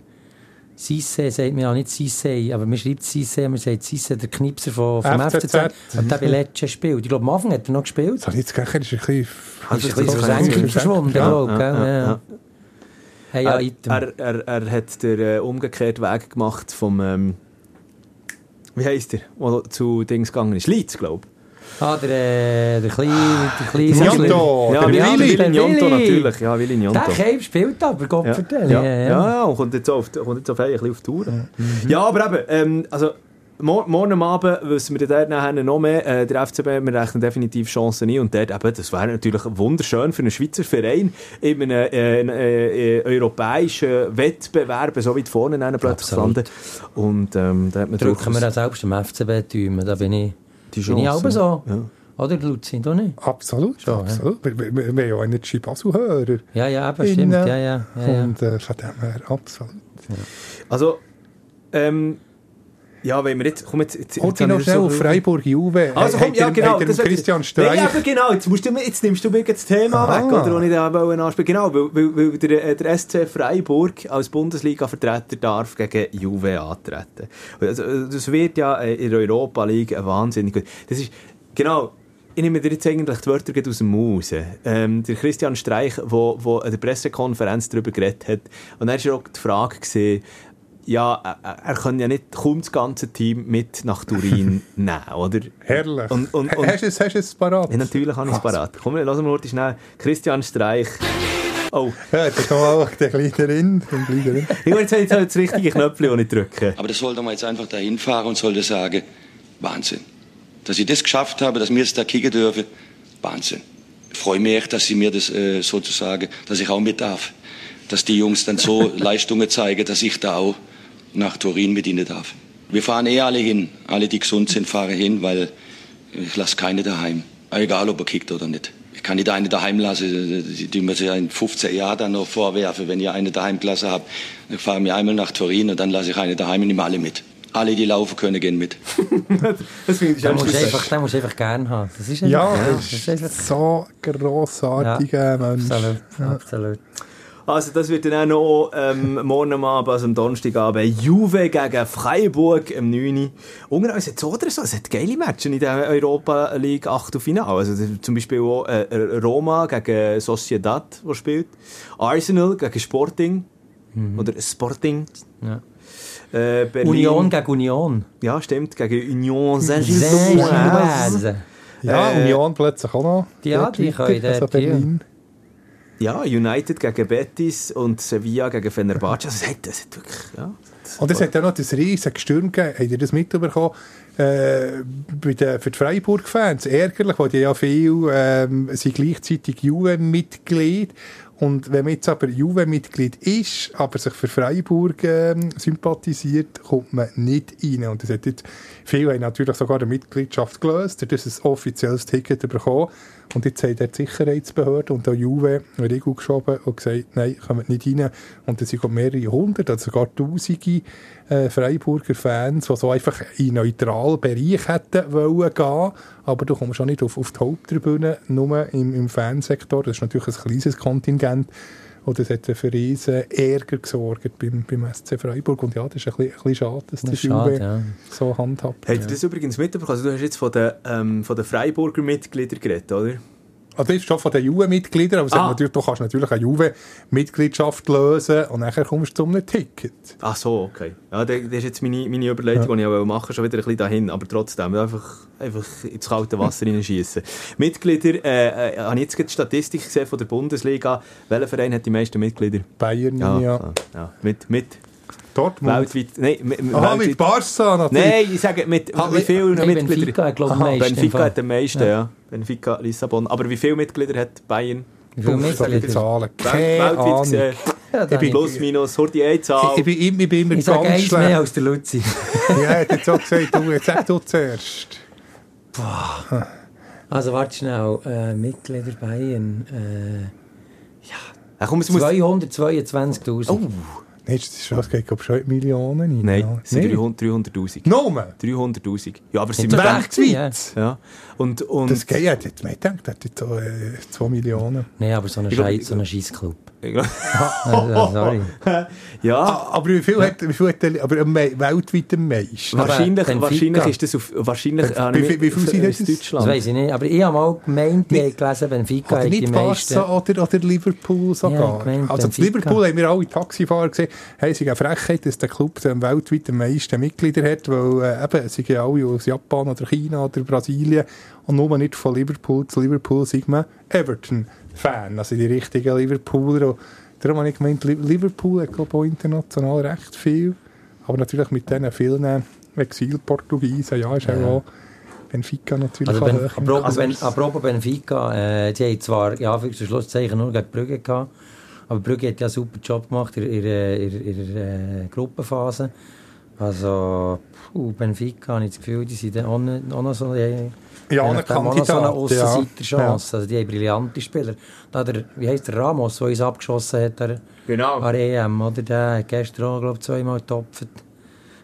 Sisse sagt man ja nicht Sisse, aber man schreibt Sisse, man sagt Sisse, der Knipser von, vom FCZ. FCZ. Und der bei Lecce spielt. Ich glaube, am Anfang hat er noch gespielt. So, jetzt gleich ist er ein bisschen... Also ist ein bisschen versenkt verschwunden, glaube ja. Hey, ja, er, er, er, hat den äh, umgekehrten Weg gemacht vom... Ähm, wie heisst der? Der zu Dings gegangen ist. Leeds, glaube ich. Ah, der, äh, der kleine, der kleine Njonto, ja, der Willi. Willi Njonto natürlich, ja, Willi Njonto. Der Cape spielt aber, Gott ja. vertellen. Ja, ja, ja. ja, und kommt jetzt auf, kommt jetzt auf ein bisschen auf Tour. Mhm. Ja, aber eben, ähm, also, morgen Abend wissen wir dort nachher noch mehr. Äh, der FCB, wir rechnen definitiv Chancen ein. Und dort eben, das wäre natürlich wunderschön für einen Schweizer Verein in einem äh, äh, äh europäischen Wettbewerb so weit vorne plötzlich landen. Und ähm, da hat man Drücken wir auch selbst dem FCB Tümen, da bin ich... Die Chance. Bin ich auch so? Ja. Oder, Luzi, du nicht? Absolut, Schon, absolut. Ja. Wir, wir, wir haben ja Energy Basel-Hörer. Ja, ja, aber stimmt. Ja, ja, ja, Und äh, von dem her, absolut. Ja. Also, ähm, ja, wenn wir jetzt... Komm, jetzt, jetzt, jetzt noch schnell so auf Freiburg-Juve. Also komm, ja, genau. Das Christian Streich. Nein, aber genau, jetzt, musst du, jetzt nimmst du mir das Thema ah. weg, oder, das ich da ansprechen Genau, weil, weil, weil der, äh, der SC Freiburg als Bundesliga-Vertreter darf gegen Juve antreten. Also, das wird ja in der Europa League wahnsinnig gut. Das ist, genau, ich nehme dir jetzt eigentlich die Wörter aus dem Maus. Ähm, der Christian Streich, der an der Pressekonferenz darüber geredet hat, und er war auch die Frage, gewesen, ja, er kann ja nicht kaum das ganze Team mit nach Turin nehmen, oder? Herrlich. Und, und, und, hast du es, hast es parat? Ja, natürlich habe ich es parat. Komm, wir mal schnell. Christian Streich. Oh. Ja, da kommt auch der Gliederin. Ich jetzt habe das richtige Knöpfchen, das ich drücke. Aber das sollte man jetzt einfach dahin fahren und sollte sagen, Wahnsinn. Dass ich das geschafft habe, dass wir es da kicken dürfen, Wahnsinn. Ich freue mich echt, dass sie mir das äh, sozusagen, dass ich auch mit darf. Dass die Jungs dann so Leistungen zeigen, dass ich da auch nach Turin mit ihnen darf. Wir fahren eh alle hin. Alle, die gesund sind, fahren hin, weil ich lasse keine daheim. Egal, ob er kickt oder nicht. Ich kann nicht eine daheim lassen, die mir ja in 15 Jahren dann noch vorwerfen, wenn ihr eine daheim gelassen habt. Ich fahre mir einmal nach Turin und dann lasse ich eine daheim und nehme alle mit. Alle, die laufen können, gehen mit. das finde ich den musst einfach, Den musst du einfach gerne haben. Das ist ja, das ist, das ist so grossartiger ja, Mensch. Absolut, ja. absolut. Also das wird dann auch noch ähm, morgen Abend, also am Donnerstagabend, Juve gegen Freiburg im 9. Unter uns hat oder so, es hat geile Matches in der Europa League Achtelfinale. Also zum Beispiel auch äh, Roma gegen Sociedad, der spielt. Arsenal gegen Sporting. Mhm. Oder Sporting. Ja. Äh, Union gegen Union. Ja, stimmt, gegen Union Saint-Gilloise. Ja, äh, Union plötzlich auch noch. Ja, die können also Berlin. Ja, United gegen Betis und Sevilla gegen Fenerbahce. Also, das hat, das hat wirklich, ja. Und es hat ja noch das riesige Sturm gegeben. Habt ihr das mitbekommen? Äh, für die Freiburg-Fans. Ärgerlich, weil die ja viel ähm, sind gleichzeitig Juve-Mitglied und wenn man jetzt aber Juve-Mitglied ist, aber sich für Freiburg äh, sympathisiert, kommt man nicht rein. Und das hat jetzt, viele haben natürlich sogar eine Mitgliedschaft gelöst, das ist ein offizielles Ticket bekommen. Und jetzt hat die Sicherheitsbehörde und auch Juve eine Regel geschoben und gesagt, nein, kommen nicht rein. Und es sind mehrere hundert, also sogar tausende äh, Freiburger Fans, die so einfach in einen neutralen Bereich hätten wollen gehen. Aber du kommst auch nicht auf, auf die Haupttribüne, nur im, im Fansektor. Das ist natürlich ein kleines Kontingent. Und das hat für riesen Ärger gesorgt beim, beim SC Freiburg. Und ja, das ist ein bisschen, ein bisschen schade, dass das, das Juve ja. so handhabt. Habt ihr das übrigens mitbekommen? Also, du hast jetzt von den, ähm, von den Freiburger Mitgliedern geredet, oder? Also das ist schon von den Juve-Mitgliedern, aber ah. natürlich, du kannst natürlich eine Juve-Mitgliedschaft lösen und dann kommst du zu einem Ticket. Ach so, okay. Ja, das ist jetzt meine, meine Überlegung, ja. die ich auch machen schon wieder ein bisschen dahin, aber trotzdem, einfach, einfach ins kalte Wasser hineinschießen. Mitglieder, äh, äh, habe ich jetzt die Statistik gesehen von der Bundesliga, welcher Verein hat die meisten Mitglieder? Bayern, ja. ja. ja. Mit, mit Dortmund? Weltweit. Nein, mit, Aha, mit Barca natürlich. Nein, ich sage, mit wie vielen Mitgliedern? Benfica, glaube ich, Benfica hat den meisten, ja. ja. Benfica, Lissabon. Aber wie viele Mitglieder hat Bayern? Wie viele Mitglieder? Zahlen. Weltweit gesehen. Ja, ich bin plus, minus, hör die eine Zahl. Ich, ich, ich bin immer ich ganz eins mehr als der Luzi. ja, er hat jetzt auch gesagt, du, jetzt sag du zuerst. Boah. Also warte schnell, äh, Mitglieder Bayern, äh, ja, komm, 222'000. Oh. Nein, das ist was, geht glaube schon Millionen rein. Nein, es sind 300'000. Nomen? 300'000. Ja, aber sind weltweit. Ja. Und, und das geht ja, jetzt, man denkt, das hat 2 Millionen. Nein, aber so ein Scheiß-Club. Sorry. ja. Aber wie viel hat, wie viel hat der, aber weltweit am meisten? Wahrscheinlich, wahrscheinlich ist das auf, wahrscheinlich, wie, wie, wie viel sind das in Deutschland? Das weiß ich nicht, aber ich habe mal gemeint, ich habe gelesen, Benfica hat die meisten. oder, oder Liverpool sogar. Ja, gemeint, also in Liverpool haben wir alle Taxifahrer gesehen, hey, es ist eine Frechheit, dass der Club weltweit am meisten Mitglieder hat, weil äh, eben, sie gehen alle aus Japan oder China oder Brasilien und nur nicht von Liverpool zu Liverpool, sagt man Everton. Fan, also die richtigen Liverpooler. Darum habe ich gemeint, Liverpool hat glaube ich international recht viel, aber natürlich mit diesen vielen Exil-Portugiesen, ja, ist ja. auch Benfica natürlich also ben, apropos, also, ben, apropos Benfica, äh, die haben zwar ja, für das Schlusszeichen nur gegen Brügge gehabt, aber Brügge hat ja einen super Job gemacht in ihrer, äh, Gruppenphase. Also, puh, Benfica habe ich das Gefühl, die sind auch, nicht, auch noch so... Die, ja, eine Kandidat. so eine Aussenseiterchance. Ja. Also die haben brillante Spieler. Da der, wie heisst der Ramos, der uns abgeschossen hat? Der, genau. An EM, oder? Der hat gestern auch, glaube ich, zweimal getopft.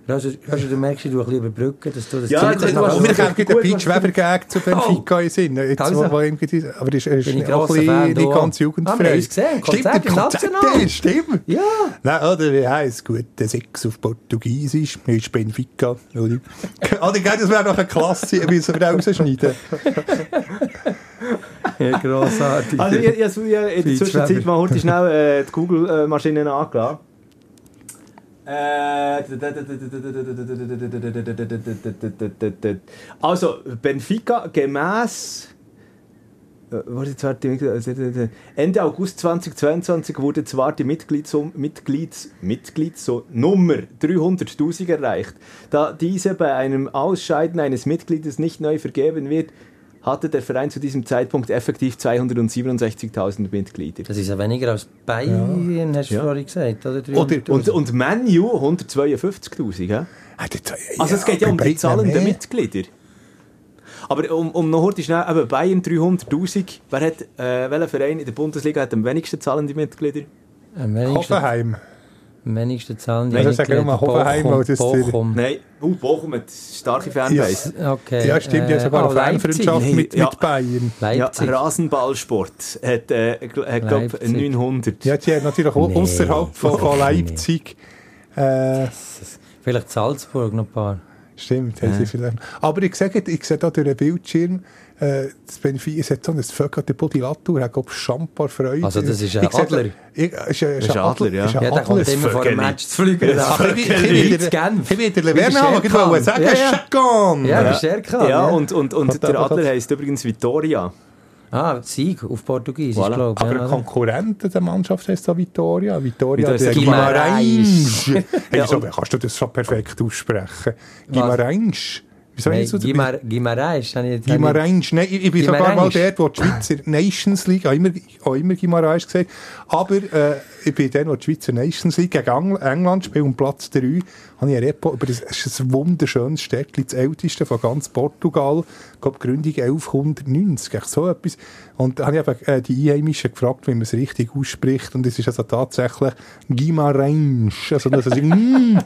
Also, also, du merkst, du ein bisschen überbrücken, dass du das Ja, jetzt, du hast, gerade einen Pete Schweber zu Benfica oh. in Sinn. Jetzt, also. wo, ihm, aber ist, ist Bin auch ein bisschen nicht ganz jugendfrei. Ah, gesehen, stimmt, der Konzert, stimmt. Ja. Nein, oder, wie heisst gut, der Sechs auf Portugiesisch, ist Benfica, oder? oder, das wäre noch eine Klasse, müssen wir rausschneiden. ja, grossartig. Also, ich, ich, ich, in der Zwischenzeit mal heute schnell äh, die Google-Maschine angelassen. Also, Benfica gemäß Ende August 2022 wurde zwar die Mitglieds Mitglieds Mitglieds Nummer 300.000 erreicht. Da diese bei einem Ausscheiden eines Mitgliedes nicht neu vergeben wird, hatte der Verein zu diesem Zeitpunkt effektiv 267.000 Mitglieder. Das ist ja weniger als Bayern, ja. hast du ja. vorhin gesagt. Oder, oder und, und Manu 152.000. Ja? Also es geht ja um die zahlenden Mitglieder. Aber um, um noch heute schnell, eben Bayern 300'000, wer hat, äh, welcher Verein in der Bundesliga hat am wenigsten zahlende Mitglieder? Am wenigsten. Hoffenheim. Am wenigsten zahlen die. Sagen wir mal Hoffenheim, Bochum, das Bochum. Nein, uh, Bochum hat starke Fanbase. Ja, okay. ja stimmt, die haben sogar äh, eine Fanfreundschaft nee, mit, ja. mit Bayern. Leipzig. Ja, Rasenballsport hat, äh, hat glaube 900. Ja, die haben natürlich nee, außerhalb von, von Leipzig. Äh, Vielleicht Salzburg noch ein paar. Stimmt, ja. sie vielleicht. Aber ich sehe, ich sehe da durch den Bildschirm, äh, das Benfica, es hat so ein Vögel, der Body Latour, hat glaube Champar Freude. Also das ist ein ich Adler? Ich, ist, ein, ist ein Adler, ja. ja, der kommt immer vor dem Match zu fliegen. Ich will der Leverna sagen, Scherkan. Ja, Scherkan. Ja, und, und, und der Adler heisst übrigens Vittoria. Ah, Sieg auf Portugiesisch, voilà. glaube ich. Aber ja, Konkurrent der Mannschaft heißt da Vittoria. Vittoria der Guimarães. hey, wieso, kannst du das so perfekt aussprechen? Guimarães. Wieso nee, so Guimar Guimarães. Guimarães. Nein, ich, ich bin sogar mal der, wo die Schweizer Nations League, auch immer, auch immer Guimarães gesagt, aber äh, ich bin der, wo die Schweizer Nations League gegen England spielt, um Platz 3, habe ich ein Repo über das, das ist ein wunderschönes Städtchen, das älteste von ganz Portugal, ich glaube Gründung 1190, echt so etwas. Und da habe ich eben äh, die Einheimischen gefragt, wie man es richtig ausspricht und es ist also tatsächlich Guimarães, also das ist mm,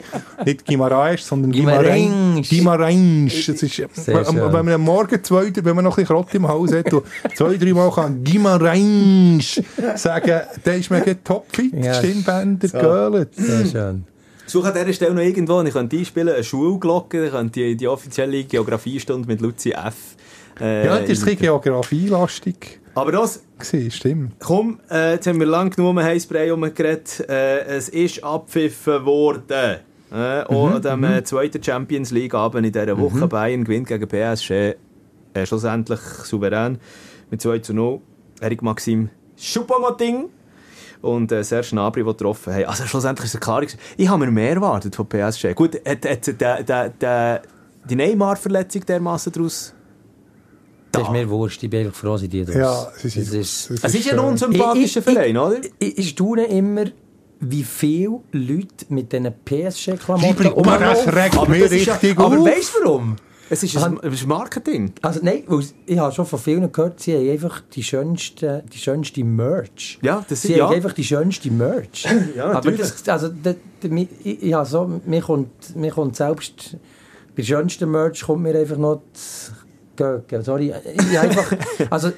nicht Guimarães, sondern Guimarães. Guimarães. Das ist, wenn, wenn man am Morgen zwei, wenn man noch ein bisschen Krott im Haus hat und zwei, drei Mal kann Guimarães sagen, dann ist man topfit, ja. Stimmbänder, so. Göhlet. Sehr schön. Suche an dieser Stelle noch irgendwo, ich könnte einspielen, eine Schulglocke, ich könnte die, die offizielle Geografiestunde mit Luzi F. Äh, ja, das ist ein Geografielastig. Aber das... Gewesen, stimmt. Komm, äh, jetzt haben wir lange genug um Heißbrei umgeredet. Äh, es ist abpfiffen worden. Äh, mhm, an dem mhm. zweiten Champions League Abend in dieser Woche. Mhm. Bayern gewinnt gegen PSG. Äh, schlussendlich souverän mit 2 zu 0. Erik Maxim Schuppamoting und äh, Serge Gnabry, die getroffen haben. Also schlussendlich ist es klar, ich habe mir mehr erwartet von PSG. Gut, hat, hat der, der, der, die Neymar-Verletzung dermassen daraus das ist mir wurscht, ich bin einfach froh, dass die das. Ja, es ist, es ist, es ist ein unsympathischer Verein, oder? Ich, ich staune immer, wie viele Leute mit diesen PSG-Klamotten umlaufen. Das regt mich richtig ja, Aber weißt du warum? Es ist ein, ein Marketing. Also nein, ich habe schon von vielen gehört, sie haben einfach die schönste, die schönste Merch. Ja, das sie ja. haben einfach die schönste Merch. ja, Aber das, also, das, ich, ich so, mir kommt, mir kommt selbst bei schönsten Merch kommt mir einfach noch Göcke. Sorry, ich einfach, also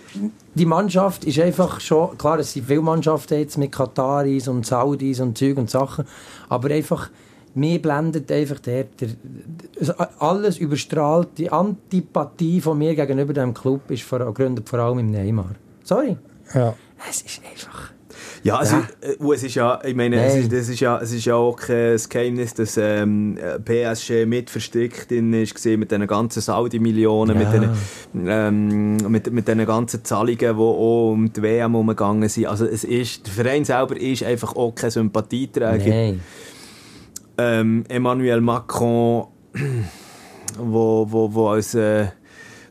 die Mannschaft ist einfach schon, klar, es sind viele Mannschaften jetzt mit Kataris und Saudis und Zeug und Sachen, aber einfach mir blendet einfach der, der, alles überstrahlt, die Antipathie von mir gegenüber dem Club ist vor, gründet vor allem im Neymar. Sorry. Ja. Es ist einfach... Ja, also, ja. Äh, es ist ja, ich meine, es ist, das ist ja, es ist ja auch kein Geheimnis, dass ähm, PSG mit verstrickt in ist mit den ganzen Saudi-Millionen, ja. mit den ähm, mit, mit den ganzen Zahlungen, die auch um die WM umgegangen sind. Also es ist, der Verein selber ist einfach auch kein Sympathieträger. Nein ähm, Emmanuel Macron, wo, wo, wo als äh,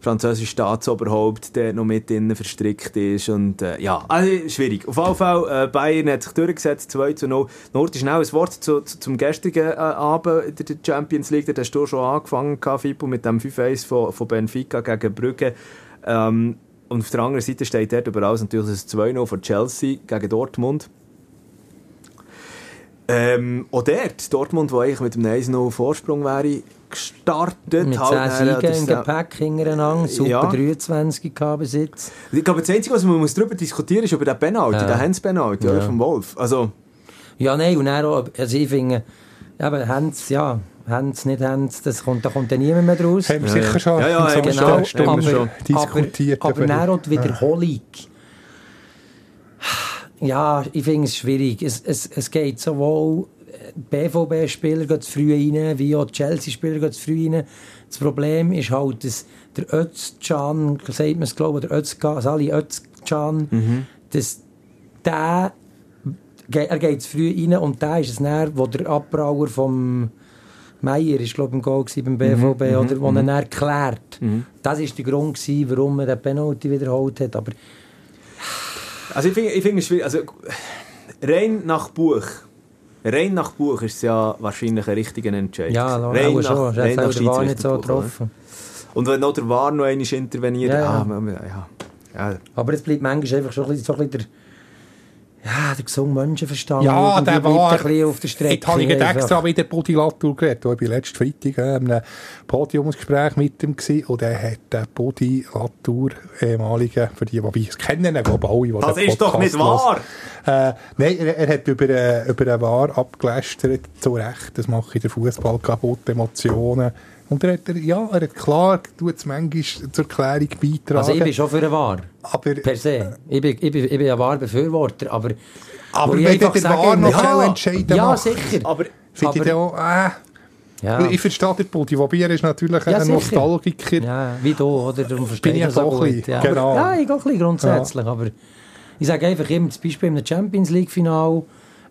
französisches Staatsoberhaupt der noch mit innen verstrickt ist und äh, ja, also schwierig. Auf jeden Fall, äh, Bayern hat sich durchgesetzt, 2 zu 0. Nur schnell ein Wort zu, zu, zum gestrigen äh, Abend in der Champions League, da hast du schon angefangen, Fippo, mit dem 5-1 von, von Benfica gegen Brügge. Ähm, und auf der anderen Seite steht dort überall natürlich das 2-0 von Chelsea gegen Dortmund. Ähm, auch dort, Dortmund, wo eigentlich mit einem 1-0 Vorsprung wäre, gestartet. Mit halt 10 Siegen im Gepäck hintereinander, super ja. 23 bis jetzt. Ich glaube, das Einzige, was man muss darüber diskutieren muss, ist über den Penalty, ja. den Hans-Penalty ja. vom Wolf. Also... Ja, nein, und dann auch, also ich finde, eben, Hans, ja, Hans, nicht Hans, das kommt, da kommt dann niemand mehr draus. Haben wir sicher schon ja, ja, so genau, aber, schon diskutiert. Aber, aber dann auch die Wiederholung. Ja, ich finde es schwierig. Es, es, es geht sowohl BVB-Spieler gehen zu früh rein, wie auch Chelsea-Spieler zu früh rein. Das Problem ist halt, dass der Özcan, sagt man es glaube ich, der Özcan, Sali Özcan, mhm. dass der, er geht früh rein und da ist es näher, wo der Abbrauer vom Meier ist, glaube ich, im Goal beim BVB, mhm, oder, mhm, wo er mhm. erklärt. Mhm. Das war der Grund, gewesen, warum er den Penalty wiederholt hat. Aber also ich finde ich find es schwierig. Also, rein nach Buch Rein nach Buch ist es ja wahrscheinlich ein richtiger Entscheid. Ja, rein nach, schon. Rein nach der War nicht so getroffen. Und wenn noch der War noch einmal interveniert, ja, ja. Ah, ja, ja. Aber es bleibt manchmal einfach schon ein bisschen, so ein bisschen der ja, der gesunde Menschenverstand. Ja, der war... Ein bisschen auf der Strecke. Jetzt habe ich extra wieder Budi Latour geredet. Ich war letzten Freitag äh, in einem Podiumsgespräch mit ihm gewesen, und er hat den Budi Latour, ehemaligen, für die, die es kennen, glaube alle, die Das ist doch nicht wahr! Äh, nein, er, er, hat über, äh, über eine Wahr abgelästert, zu Recht. Das mache ich den Fußball kaputt, Emotionen. Und er hat, ja, er hat klar, tut es manchmal zur Klärung beitragen. Also ich bin schon für eine Wahr. Aber, per se. Ich bin, ich bin, ich bin ein Wahr-Befürworter, aber... Aber wenn der Wahr noch ja, entscheiden Ja, macht, sicher. Aber, finde ich auch, äh, ja. Ich verstehe den Budi, wobei er ist natürlich ja, ein sicher. Nostalgiker. Ja, wie du, oder? Darum verstehe ich so gut. Ja. Genau. ja, ich auch ein bisschen grundsätzlich, ja. aber ich sage einfach immer, zum Beispiel im Champions League-Final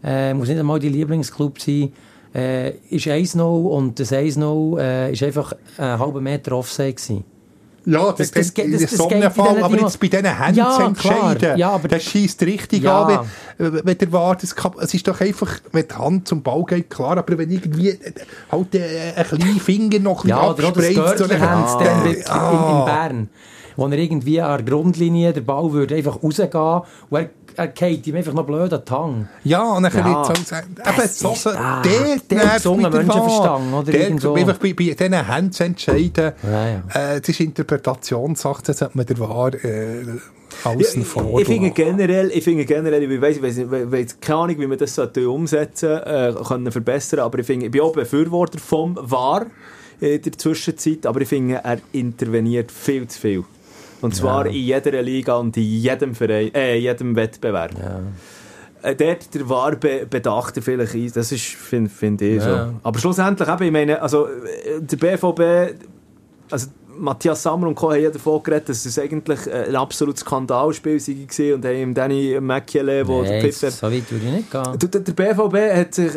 äh, muss nicht einmal die Lieblingsclub sein, äh, ist 1-0 und das 1-0 äh, ist einfach einen halben Meter Offside gewesen. Ja, das, das, das, das, das Sonnenfall, aber jetzt bei diesen Händen ja, zu entscheiden, ja, aber das schießt richtig ja. an, wenn, wenn der war, das kann, es ist doch einfach, wenn die Hand zum Ball geht, klar, aber wenn irgendwie äh, halt äh, ein kleiner Finger noch ja, abspreizt. Ja, oder das Görtchen ja. in, in ah. Bern wo er irgendwie an der Grundlinie, der Ball würde einfach rausgehen und er, er geht ihm einfach noch blöd an die Hang. Ja, und dann ja. jetzt so sagen, eben so, so, der, der gesunde Menschenverstand, oder der, irgendwo. Einfach bei, bei diesen Händen zu entscheiden, ja, ja. Äh, das ist Interpretationssache, das hat man der Wahr... Äh, außen vor. Ich, ich finde generell, ich finde generell, ich weiss, ich weiss, weiss, keine Ahnung, wie man das umsetzen äh, können verbessern, aber ich finde, ich bin auch Befürworter vom VAR in der Zwischenzeit, aber ich finde, er interveniert viel zu viel. Und zwar ja. in jeder Liga und in jedem, Verein, äh, jedem Wettbewerb. Ja. Äh, dort der Wahr bedacht er vielleicht ein, das ist, finde find ich ja. so. Aber schlussendlich eben, ich meine, also äh, der BVB, also Matthias Sammer und Co. haben ja davon geredet, dass es eigentlich ein absolutes Skandalspiel war und haben Danny Mäkiele, wo nee, der Pfiff... so weit würde ich nicht gehen. Der, der BVB hat sich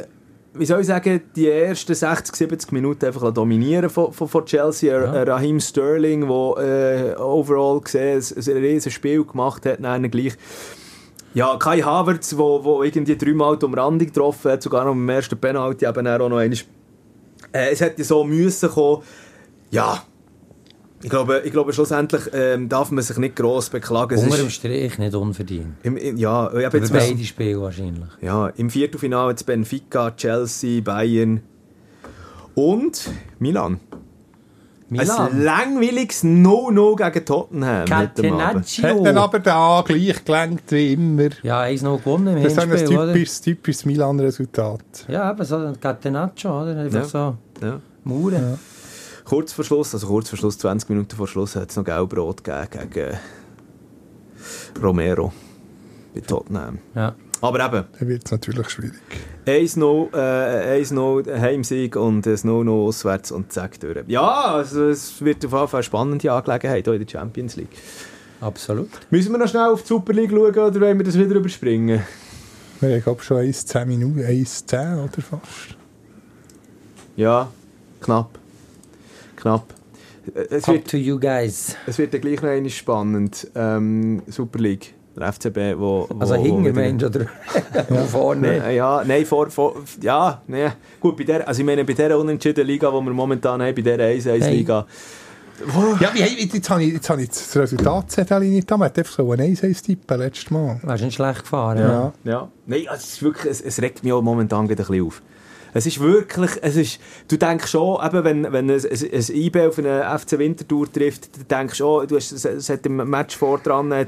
wie soll ich sagen, die ersten 60, 70 Minuten einfach dominieren von, von, von Chelsea. Ja. Raheem Sterling, der äh, overall gesehen ein, ein riesiges Spiel gemacht hat, dann gleich. Ja, Kai Havertz, wo, wo irgendwie dreimal die Umrandung getroffen hat, sogar noch im ersten Penalty, eben auch noch einmal. Äh, es hätte so müssen kommen. Ja, ich glaube, ich glaube schlussendlich ähm, darf man sich nicht gross beklagen. Unter dem Strich nicht unverdient. Im, im, ja, ich jetzt beide Spiele wahrscheinlich. Ja, im Viertelfinale jetzt Benfica, Chelsea, Bayern und Milan. Milan. Ein langweiliges No-No gegen Tottenham. Catenaccio. Hat dann aber da gleich gelenkt wie immer. Ja, eins noch gewonnen im Das ist ein typisches, typisches Milan-Resultat. Ja, aber so ein Catenaccio, oder? Einfach ja. so. Ja. Mauern. Ja kurz vor Schluss, also kurz vor Schluss, 20 Minuten vor Schluss, hat es noch Gelbrot gegeben gegen Romero bei Tottenham. Ja. Aber eben. Dann wird es natürlich schwierig. 1-0 äh, Heimsieg und ein 0-0 auswärts und zack durch. Ja, also es wird auf jeden Fall eine spannende Angelegenheit in der Champions League. Absolut. Müssen wir noch schnell auf die Super League schauen oder wollen wir das wieder überspringen? Ich glaube schon 1-10 Minuten, 1-10 oder fast. Ja, knapp knapp. Es Up wird, to you guys. Es wird ja gleich noch einmal spannend. Ähm, Super League. Der FCB, wo... wo also hinter Mensch oder ja. vorne? Ja, nein, vor, vor, ja, nee. Gut, bei der, also ich meine, bei dieser unentschiedenen Liga, die wir momentan haben, bei dieser 1-1-Liga, Ja, wie, jetzt habe ich, jetzt habe ich das Resultatzettel nicht da. Man hat einfach so ein 1 tippen letztes Mal. Wärst nicht schlecht gefahren, ja. ja. ja. Nein, also es, ist wirklich, es, es regt mich auch momentan wieder ein bisschen auf. Es ist wirklich, es ist, du denkst schon, eben, wenn, wenn ein, ein, IB auf eine FC Winterthur trifft, dann denkst du schon, du hast, es hat im Match vor dran äh,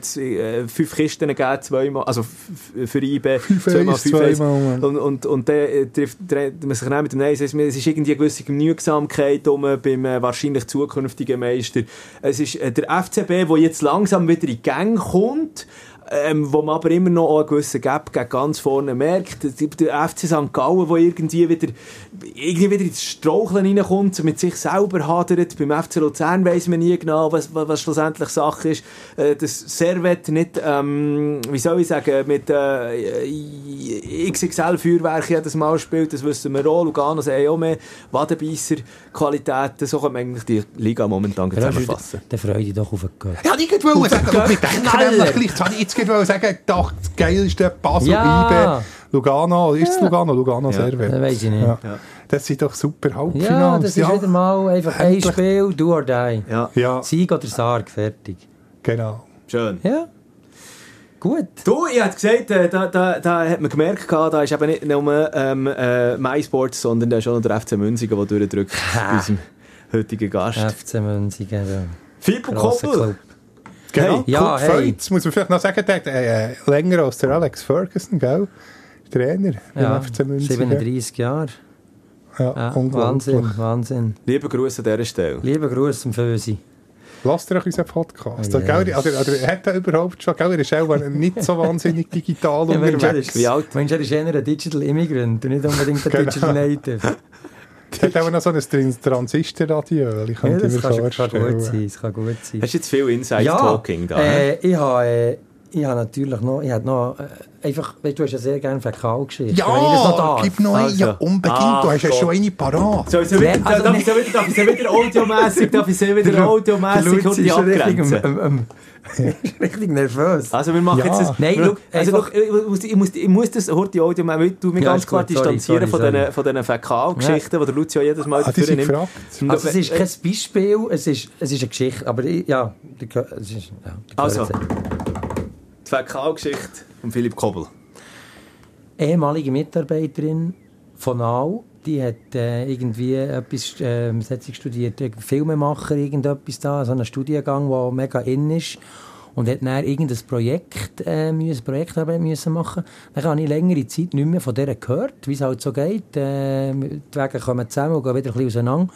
fünf Kisten gegeben, zweimal, also für IB, zweimal, fünf zweimal, und, und, und dann äh, trifft man sich dann mit dem Nein, es ist irgendwie eine gewisse Genügsamkeit um, beim äh, wahrscheinlich zukünftigen Meister. Es ist äh, der FCB, der jetzt langsam wieder in die Gang kommt, ähm, wo man aber immer noch einen gewissen Gap gegen ganz vorne merkt. Der FC St. Gallen, der irgendwie wieder, irgendwie wieder ins Straucheln reinkommt, mit sich selber hadert. Beim FC Luzern weiss man nie genau, was, was schlussendlich Sache ist. Äh, das Servet nicht, ähm, wie soll ich sagen, mit äh, XXL-Feuerwerk jedes Mal spielt, das wissen wir auch. Lugano haben auch mehr Wadenbeisser-Qualitäten. So kann man eigentlich die Liga momentan zusammenfassen. Dann freue ich doch auf den Gott. Ja, ich wollte sagen, mit dem jetzt gerade sagen, doch, das geilste Basel, ja. IB, Lugano, ist es Lugano? Lugano ja. Servet. Das weiß ich nicht. Ja. Das sind doch super Halbfinals. Ja, das ist ja. wieder mal einfach Endlich. ein Spiel, do or die. Ja. ja. Sieg oder Sarg, fertig. Genau. Schön. Ja. Gut. Du, ich habe gesagt, äh, da, da, da hat man gemerkt, da ist eben nicht nur ähm, äh, MySports, sondern da ist auch noch der FC Münzigen, der durchdrückt bei unserem heutigen Gast. FC Münzigen, ja. Fippo Koppel. Genau. Hey, ja, hey. Jetzt muss man vielleicht noch sagen, der, äh, länger als der Alex Ferguson, gell? Trainer ja, 37 Jahre. Ja, ja Wahnsinn, Wahnsinn. Liebe Grüße an dieser Stelle. Liebe Grüße am Fösi. Lasst ihr euch unseren Podcast. Oh, yes. oder, oder, oder hat er überhaupt schon, gell? Er ist auch nicht so wahnsinnig digital ja, unterwegs. Wie alt? Mensch, er ist eher ein Digital Immigrant und nicht unbedingt ein genau. Digital Native. Es hat auch noch so ein Transistorradio. Ich kann ja, das kann, kann, gut sein, das kann gut sein. Hast du jetzt viel Inside-Talking ja, da? Äh, ich habe... Äh, ich habe natürlich noch, ich habe noch äh, einfach, weißt, du hast ja sehr gerne Fäkalgeschichte. Ja, noch gib noch eine, ja, unbedingt, ah, du hast ja schon eine parat. So, so wieder, also, darf, ich so wieder, darf ich so wieder audiomässig, darf ich so wieder audiomässig und die abgrenzen? richtig nervös. Also wir machen ja. jetzt das... Nein, look, also look, ich, muss, ich muss das heute Audio mal du mich ja, ganz klar gut, distanzieren sorry, sorry, von diesen Fäkalgeschichten, ja. die der Lucio jedes Mal ah, dafür nimmt. Also es ist kein Beispiel, es ist, es ist eine Geschichte, aber ja, es ist... Ja, also, die Fäkalgeschichte von Philipp Kobel. Ehemalige Mitarbeiterin von AU, die hat äh, irgendwie etwas, äh, was hat sie studiert, Filmemacher, irgendetwas da, so einen Studiengang, der mega in ist und hat dann irgendein Projekt, äh, müssen, Projektarbeit müssen machen. Dann habe ich längere Zeit nicht mehr von der gehört, wie es halt so geht. Äh, die Wege kommen zusammen und gehen wieder ein bisschen auseinander.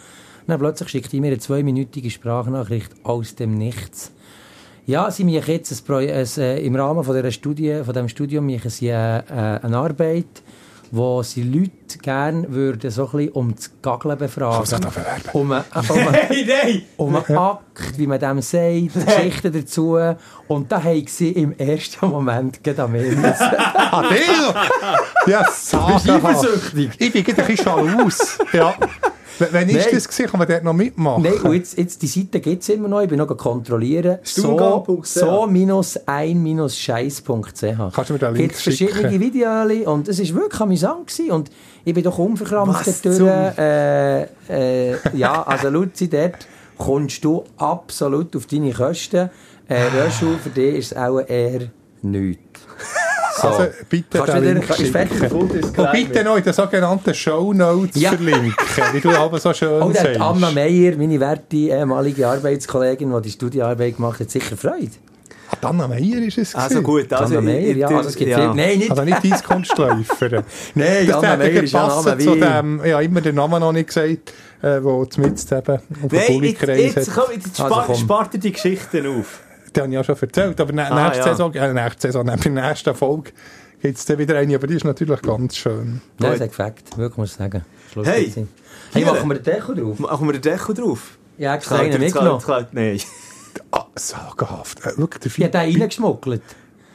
dann plötzlich schickt die mir eine zweiminütige Sprachnachricht aus dem Nichts. Ja, sie machen jetzt ein Projekt, ein, äh, im Rahmen von dieser Studie, von diesem Studium machen sie äh, äh, eine Arbeit, wo sie Leute gerne würden so ein bisschen um das Gaggeln befragen. Um einen, um, einen, nein, nein. um einen Akt, wie man dem sagt, Geschichten dazu. Und da haben sie im ersten Moment gerade an mir Ah, der? Ja, sagenhaft. Ich bin gerade ein bisschen aus. Ja. Wenn ist das gesehen, kann man dort noch mitmachen? Nein, und jetzt, jetzt die Seite gibt es immer noch, ich bin noch kontrollieren. So, so minus ein minus scheiß.ch. Kannst du mir den Link Gibt's verschiedene Videos und es war wirklich amüsant gewesen. und ich bin doch unverkrampft dort. Äh, äh, ja, also Luzi, dort kommst du absolut auf deine Kosten. Äh, Röschel, für dich ist es auch eher nichts. So. Also bitte Kannst den Link schicken. Und bitte noch in den sogenannten Show Notes ja. verlinken, wie du aber so schön oh, sagst. Anna Meyer, meine werte ehemalige Arbeitskollegin, die die Studiearbeit gemacht hat, sicher Freude. Ah, Anna Meyer ist es Also gut, also... Anna Meyer, ja, also es gibt ja. Viel, nein, nicht... Also nicht dein Kunstläufer. nein, das Anna Meyer ist ein Name wie... Zu dem, ja, immer den Namen noch nicht gesagt, äh, wo zumindest eben auf Nein, jetzt, jetzt, komm, jetzt spart, also, spart die Geschichten auf. Das habe ich ja schon erzählt. Aber ah, nächste, ja. Saison, äh, nächste Saison, bei der nächsten Folge gibt es dann wieder eine, aber die ist natürlich ganz schön. Ja, das ist Fakt, wirklich muss ich sagen. Schluss hey, hey, machen wir den Deko drauf? Machen wir den Deko drauf? Ja, extra einen mitgenommen. Nein. Ah, sagenhaft. Äh, wirklich, der Ich habe den reingeschmuggelt.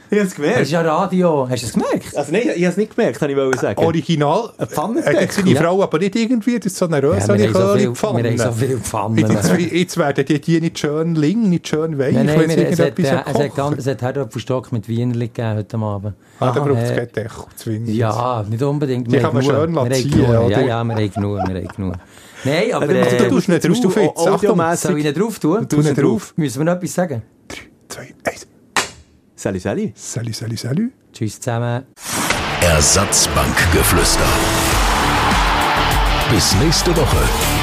Ich habe es gemerkt. Das ist ja Radio. Hast du es gemerkt? Also nein, ich habe es nicht gemerkt, kann ich wollen sagen. Original. Ein Pfannendeckel. Hat seine Frau aber nicht irgendwie, das ist so eine rösere ja, Pfanne. Wir haben so viele Pfannen. Jetzt, jetzt werden die, die nicht schön ling, nicht schön weich. Nein, nein, es, hat, äh, es, hat ganz, es hat Herdöpfelstock mit Wienerli gegeben heute Abend. Ah, da braucht es äh, keinen Deckel zwingend. Ja, nicht unbedingt. Die kann man schön lassen. Ja, ja, ja, wir haben genug, wir haben genug. Nein, aber... Äh, du tust nicht drauf, du fitz. Achtung, soll ich nicht drauf tun? Du nicht drauf. Müssen wir noch etwas sagen? 3, 2, 1. Salut, salut. Salut, salut, salut. Tschüss zusammen. Ersatzbankgeflüster. Bis nächste Woche.